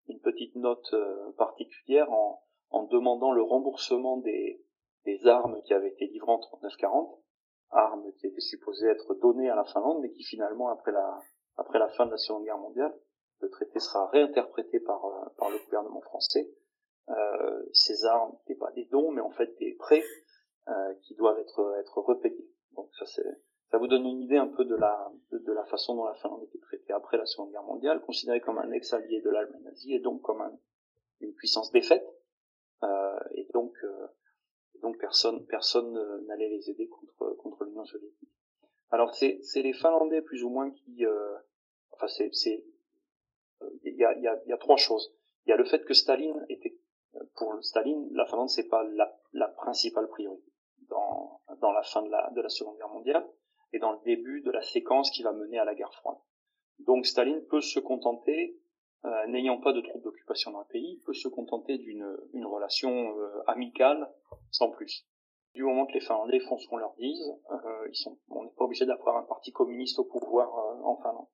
une petite note particulière en, en demandant le remboursement des, des armes qui avaient été livrées en 39-40 arme qui était supposée être donnée à la Finlande, mais qui finalement, après la, après la fin de la Seconde Guerre mondiale, le traité sera réinterprété par, euh, par le gouvernement français. Euh, ces armes n'étaient pas des dons, mais en fait des prêts euh, qui doivent être, être repayés. Donc ça, ça vous donne une idée un peu de la, de, la façon dont la Finlande était traitée après la Seconde Guerre mondiale, considérée comme un ex-allié de l'Allemagne nazie et donc comme un, une puissance défaite. Euh, et donc, euh, donc personne personne n'allait les aider contre contre l'Union soviétique. Alors c'est c'est les Finlandais plus ou moins qui euh, enfin c'est c'est euh, il y a il y a il y a trois choses. Il y a le fait que Staline était pour Staline la Finlande c'est pas la la principale priorité dans dans la fin de la de la Seconde Guerre mondiale et dans le début de la séquence qui va mener à la guerre froide. Donc Staline peut se contenter euh, n'ayant pas de troupes d'occupation dans le pays, peut se contenter d'une une relation euh, amicale sans plus. Du moment que les Finlandais font ce qu'on leur dise, euh, ils sont, on n'est pas obligé d'avoir un parti communiste au pouvoir en Finlande.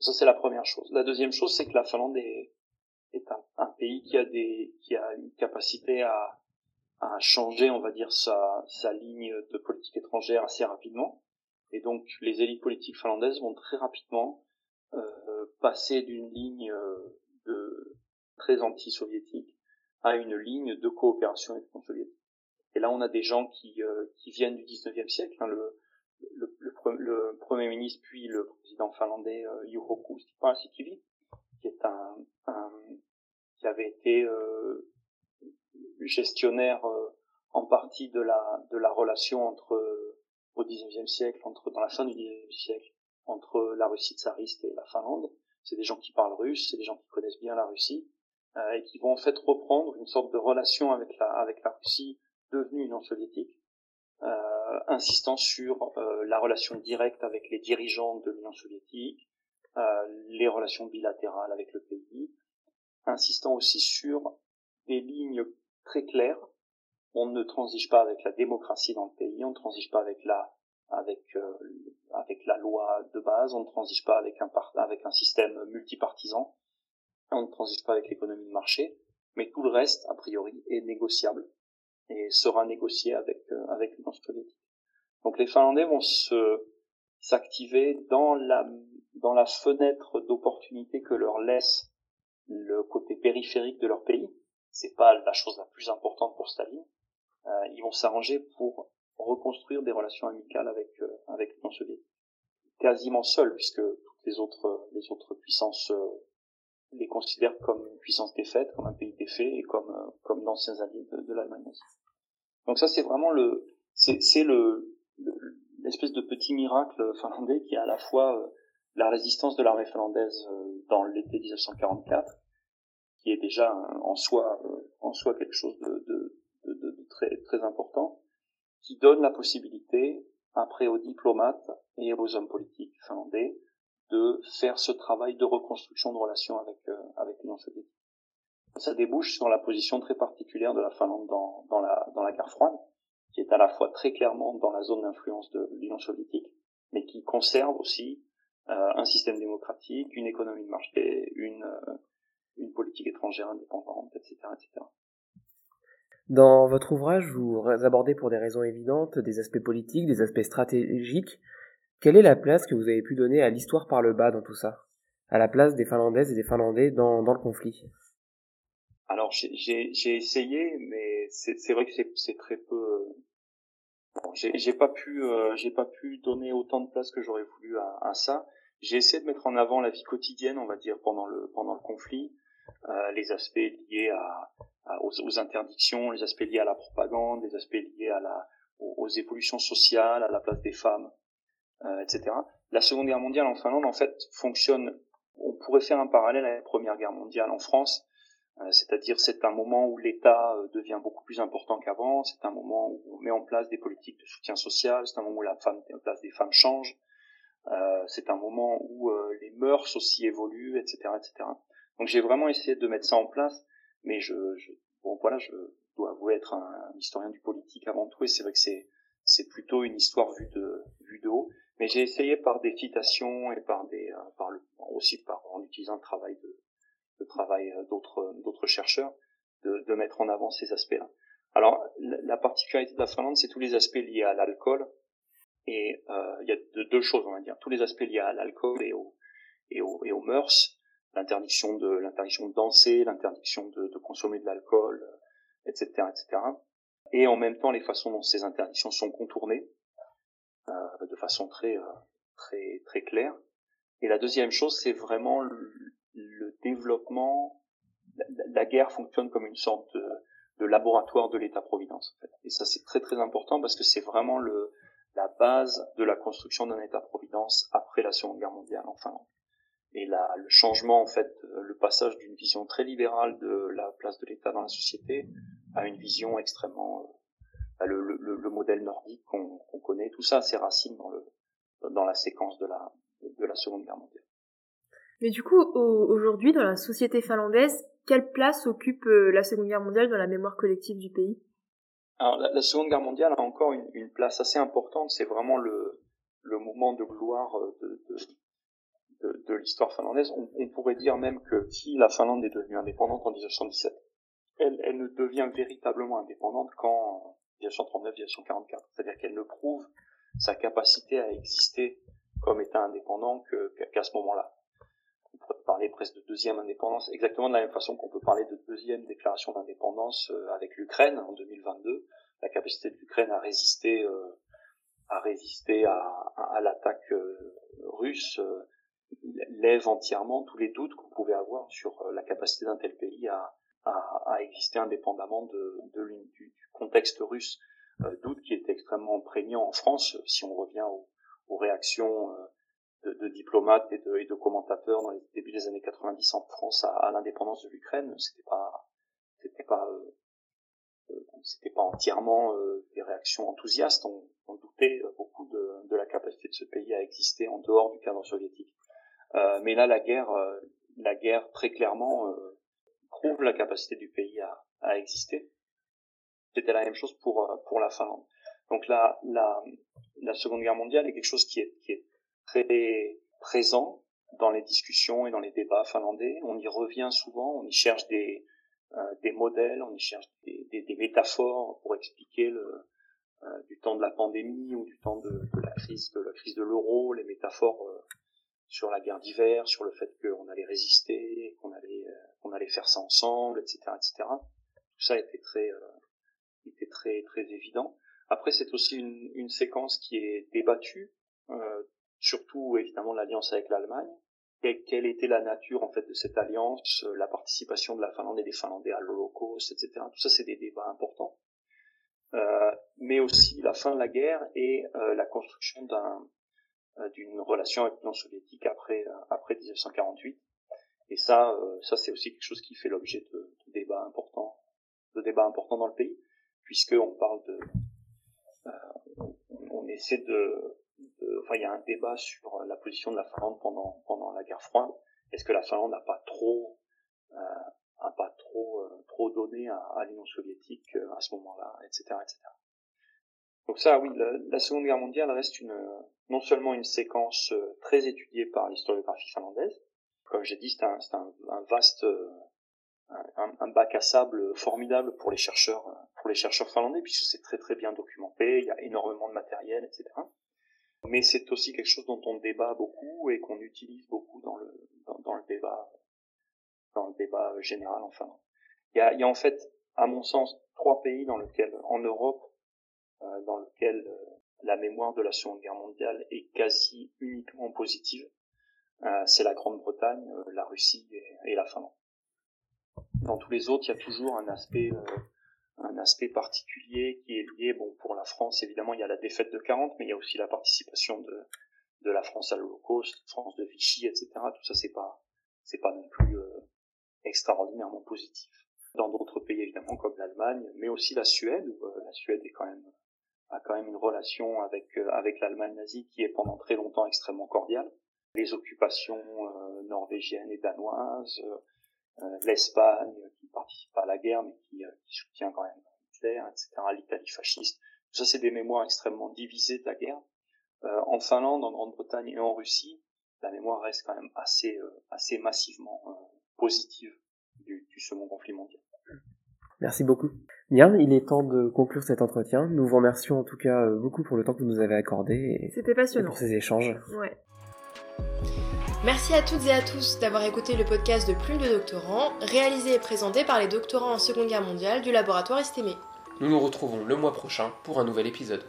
Ça c'est la première chose. La deuxième chose, c'est que la Finlande est, est un, un, pays qui a des, qui a une capacité à, à changer, on va dire, sa, sa ligne de politique étrangère assez rapidement. Et donc les élites politiques finlandaises vont très rapidement euh, passer d'une ligne euh, de très anti-soviétique à une ligne de coopération avec le soviétique. Et là, on a des gens qui, euh, qui viennent du 19e siècle. Hein, le, le, le, premier ministre puis le président finlandais euh, Juho Kuusiparasikivi, qui est un, un, qui avait été euh, gestionnaire en partie de la de la relation entre au 19e siècle entre dans la fin du 19e siècle entre la Russie tsariste et la Finlande. C'est des gens qui parlent russe, c'est des gens qui connaissent bien la Russie euh, et qui vont en fait reprendre une sorte de relation avec la avec la Russie devenue Union soviétique, euh, insistant sur euh, la relation directe avec les dirigeants de l'Union soviétique, euh, les relations bilatérales avec le pays, insistant aussi sur des lignes très claires. On ne transige pas avec la démocratie dans le pays, on ne transige pas avec la avec euh, avec la loi de base, on ne transige pas avec un avec un système multipartisan, on ne transige pas avec l'économie de marché, mais tout le reste a priori est négociable et sera négocié avec euh, avec l'Union soviétique. Donc les Finlandais vont se s'activer dans la dans la fenêtre d'opportunité que leur laisse le côté périphérique de leur pays. C'est pas la chose la plus importante pour Staline. Euh, ils vont s'arranger pour reconstruire des relations amicales avec euh, avec l'Union. Quasiment seuls, puisque toutes les autres les autres puissances euh, les considèrent comme une puissance défaite, comme un pays défait et comme euh, comme d'anciens alliés de, de l'Allemagne. Donc ça c'est vraiment le c'est c'est le l'espèce de petit miracle finlandais qui est à la fois la résistance de l'armée finlandaise dans l'été 1944, qui est déjà en soi en soi quelque chose de, de, de, de très très important, qui donne la possibilité après aux diplomates et aux hommes politiques finlandais de faire ce travail de reconstruction de relations avec euh, avec l'Union soviétique. Ça débouche sur la position très particulière de la Finlande dans, dans la dans la guerre froide, qui est à la fois très clairement dans la zone d'influence de l'Union soviétique, mais qui conserve aussi euh, un système démocratique, une économie de marché, une euh, une politique étrangère indépendante, etc., etc. Dans votre ouvrage, vous abordez pour des raisons évidentes des aspects politiques, des aspects stratégiques. Quelle est la place que vous avez pu donner à l'histoire par le bas dans tout ça? À la place des Finlandaises et des Finlandais dans, dans le conflit? Alors j'ai essayé, mais c'est vrai que c'est très peu. Bon, j'ai pas pu euh, j'ai pas pu donner autant de place que j'aurais voulu à, à ça. J'ai essayé de mettre en avant la vie quotidienne, on va dire, pendant le pendant le conflit, euh, les aspects liés à, aux, interdictions, les aspects liés à la propagande, les aspects liés à la, aux, évolutions sociales, à la place des femmes, euh, etc. La Seconde Guerre mondiale en Finlande, en fait, fonctionne. On pourrait faire un parallèle à la Première Guerre mondiale en France, euh, c'est-à-dire c'est un moment où l'État devient beaucoup plus important qu'avant, c'est un moment où on met en place des politiques de soutien social, c'est un moment où la en place des femmes changent, euh, c'est un moment où les mœurs aussi évoluent, etc., etc. Donc j'ai vraiment essayé de mettre ça en place mais je, je, bon voilà, je dois avouer être un, historien du politique avant tout, et c'est vrai que c'est c'est plutôt une histoire vue de vue de haut. Mais j'ai essayé par des citations et par des euh, par le, aussi par en utilisant le travail de le travail euh, d'autres d'autres chercheurs de, de mettre en avant ces aspects-là. Alors la, particularité de la Finlande, c'est tous les aspects liés à l'alcool et euh, il y a deux choses, on va dire, tous les aspects liés à l'alcool et au et aux, et aux mœurs l'interdiction de l'interdiction de danser, l'interdiction de, de, consommer de l'alcool, etc., euh, etc. Et en même temps les façons dont ces interdictions sont contournées euh, de façon très euh, très très claire. Et la deuxième chose, c'est vraiment le, développement. La, guerre fonctionne comme une sorte de, de laboratoire de l'État-providence. Et ça, c'est très très important parce que c'est vraiment le, la base de la construction d'un État-providence après la Seconde Guerre mondiale en Finlande et la, le changement en fait, le passage d'une vision très libérale de la place de l'État dans la société à une vision extrêmement euh, le, le, le, modèle nordique qu'on connaît, tout ça a ses racines dans le dans la séquence de la de la Seconde Guerre mondiale. Mais du coup, aujourd'hui, dans la société finlandaise, quelle place occupe euh, la Seconde Guerre mondiale dans la mémoire collective du pays? Alors, la, la, Seconde Guerre mondiale a encore une, une place assez importante. C'est vraiment le, le moment de gloire euh, de, de, de, de l'histoire finlandaise, on, on, pourrait dire même que si la Finlande est devenue indépendante en 1917, elle, elle ne devient véritablement indépendante qu'en 1939-1944. C'est-à-dire qu'elle ne prouve sa capacité à exister comme État indépendant qu'à ce moment-là. On pourrait parler presque de deuxième indépendance, exactement de la même façon qu'on peut parler de deuxième déclaration d'indépendance euh, avec l'Ukraine en 2022. La capacité de l'Ukraine à résister, euh, à résister à, à, l'attaque euh, russe lève entièrement tous les doutes qu'on pouvait avoir sur euh, la capacité d'un tel pays à, à, à, exister indépendamment de, de du, du, contexte russe. Euh, doute qui est extrêmement prégnant en France, si on revient aux, réactions euh, de, de, diplomates et de, et de, commentateurs dans les débuts des années 90 en France à, à l'indépendance de l'Ukraine. C'était pas, c'était pas, euh, c'était pas entièrement des réactions enthousiastes. On, on doutait beaucoup de, de, la capacité de ce pays à exister en dehors du cadre soviétique. Euh, mais là, la guerre, euh, la guerre très clairement euh, prouve la capacité du pays à, à exister. C'était la même chose pour pour la Finlande. Donc la la la Seconde Guerre mondiale est quelque chose qui est qui est très présent dans les discussions et dans les débats finlandais. On y revient souvent, on y cherche des euh, des modèles, on y cherche des, des, des métaphores pour expliquer le, euh, du temps de la pandémie ou du temps de, de, la crise de la crise de l'euro, les métaphores euh, sur la guerre d'hiver, sur le fait qu'on allait résister, qu'on allait qu'on allait faire ça ensemble, etc., etc. Tout ça était très était très très évident. Après, c'est aussi une, une, séquence qui est débattue, euh, surtout évidemment l'alliance avec l'Allemagne, quelle était la nature en fait de cette alliance, euh, la participation de la Finlande et des Finlandais à l'Holocauste, etc. Tout ça, c'est des débats importants. Euh, mais aussi la fin de la guerre et euh, la construction d'un euh, d'une relation avec l'Union soviétique après après 1948. Et ça, ça c'est aussi quelque chose qui fait l'objet de, de, débats importants, de débats importants dans le pays, puisque on parle de, on, on essaie de enfin, il y a un débat sur la position de la Finlande pendant pendant la guerre froide. Est-ce que la Finlande n'a pas trop euh, a pas trop euh, trop donné à, à l'Union soviétique euh, à ce moment-là, etc., etc. Donc ça, oui, la, la, Seconde Guerre mondiale reste une non seulement une séquence euh, très étudiée par l'historiographie finlandaise, comme j'ai dit, c'est un, un, un, vaste un, un, bac à sable formidable pour les chercheurs pour les chercheurs finlandais puisque c'est très très bien documenté, il y a énormément de matériel, etc mais c'est aussi quelque chose dont on débat beaucoup et qu'on utilise beaucoup dans le dans, le débat dans le débat général enfin il y a, il y a en fait à mon sens trois pays dans lesquels en Europe euh, dans lequel euh, la mémoire de la Seconde Guerre mondiale est quasi uniquement positive euh, c'est la Grande-Bretagne euh, la Russie et, et, la Finlande dans tous les autres il y a toujours un aspect euh, un aspect particulier qui est lié, bon, pour la France, évidemment, il y a la défaite de 40, mais il y a aussi la participation de, de la France à l'Holocauste, France de Vichy, etc. Tout ça, c'est pas, c'est pas non plus euh, extraordinairement positif. Dans d'autres pays, évidemment, comme l'Allemagne, mais aussi la Suède, où euh, la Suède est quand même a quand même une relation avec euh, avec l'Allemagne nazie qui est pendant très longtemps extrêmement cordiale. Les occupations norvégiennes et danoises, euh, l'Espagne qui participe pas à la guerre mais qui, euh, qui soutient quand même Hitler, etc. L'Italie fasciste. Tout ça, c'est des mémoires extrêmement divisées de la guerre. Euh, en Finlande, en Grande-Bretagne et en Russie, la mémoire reste quand même assez, assez massivement positive du, du second conflit mondial. Merci beaucoup. Bien, il est temps de conclure cet entretien. Nous vous remercions en tout cas beaucoup pour le temps que vous nous avez accordé. C'était passionnant. Et pour ces échanges. Ouais. Merci à toutes et à tous d'avoir écouté le podcast de Plume de doctorants, réalisé et présenté par les doctorants en Seconde Guerre mondiale du laboratoire Estémé. Nous nous retrouvons le mois prochain pour un nouvel épisode.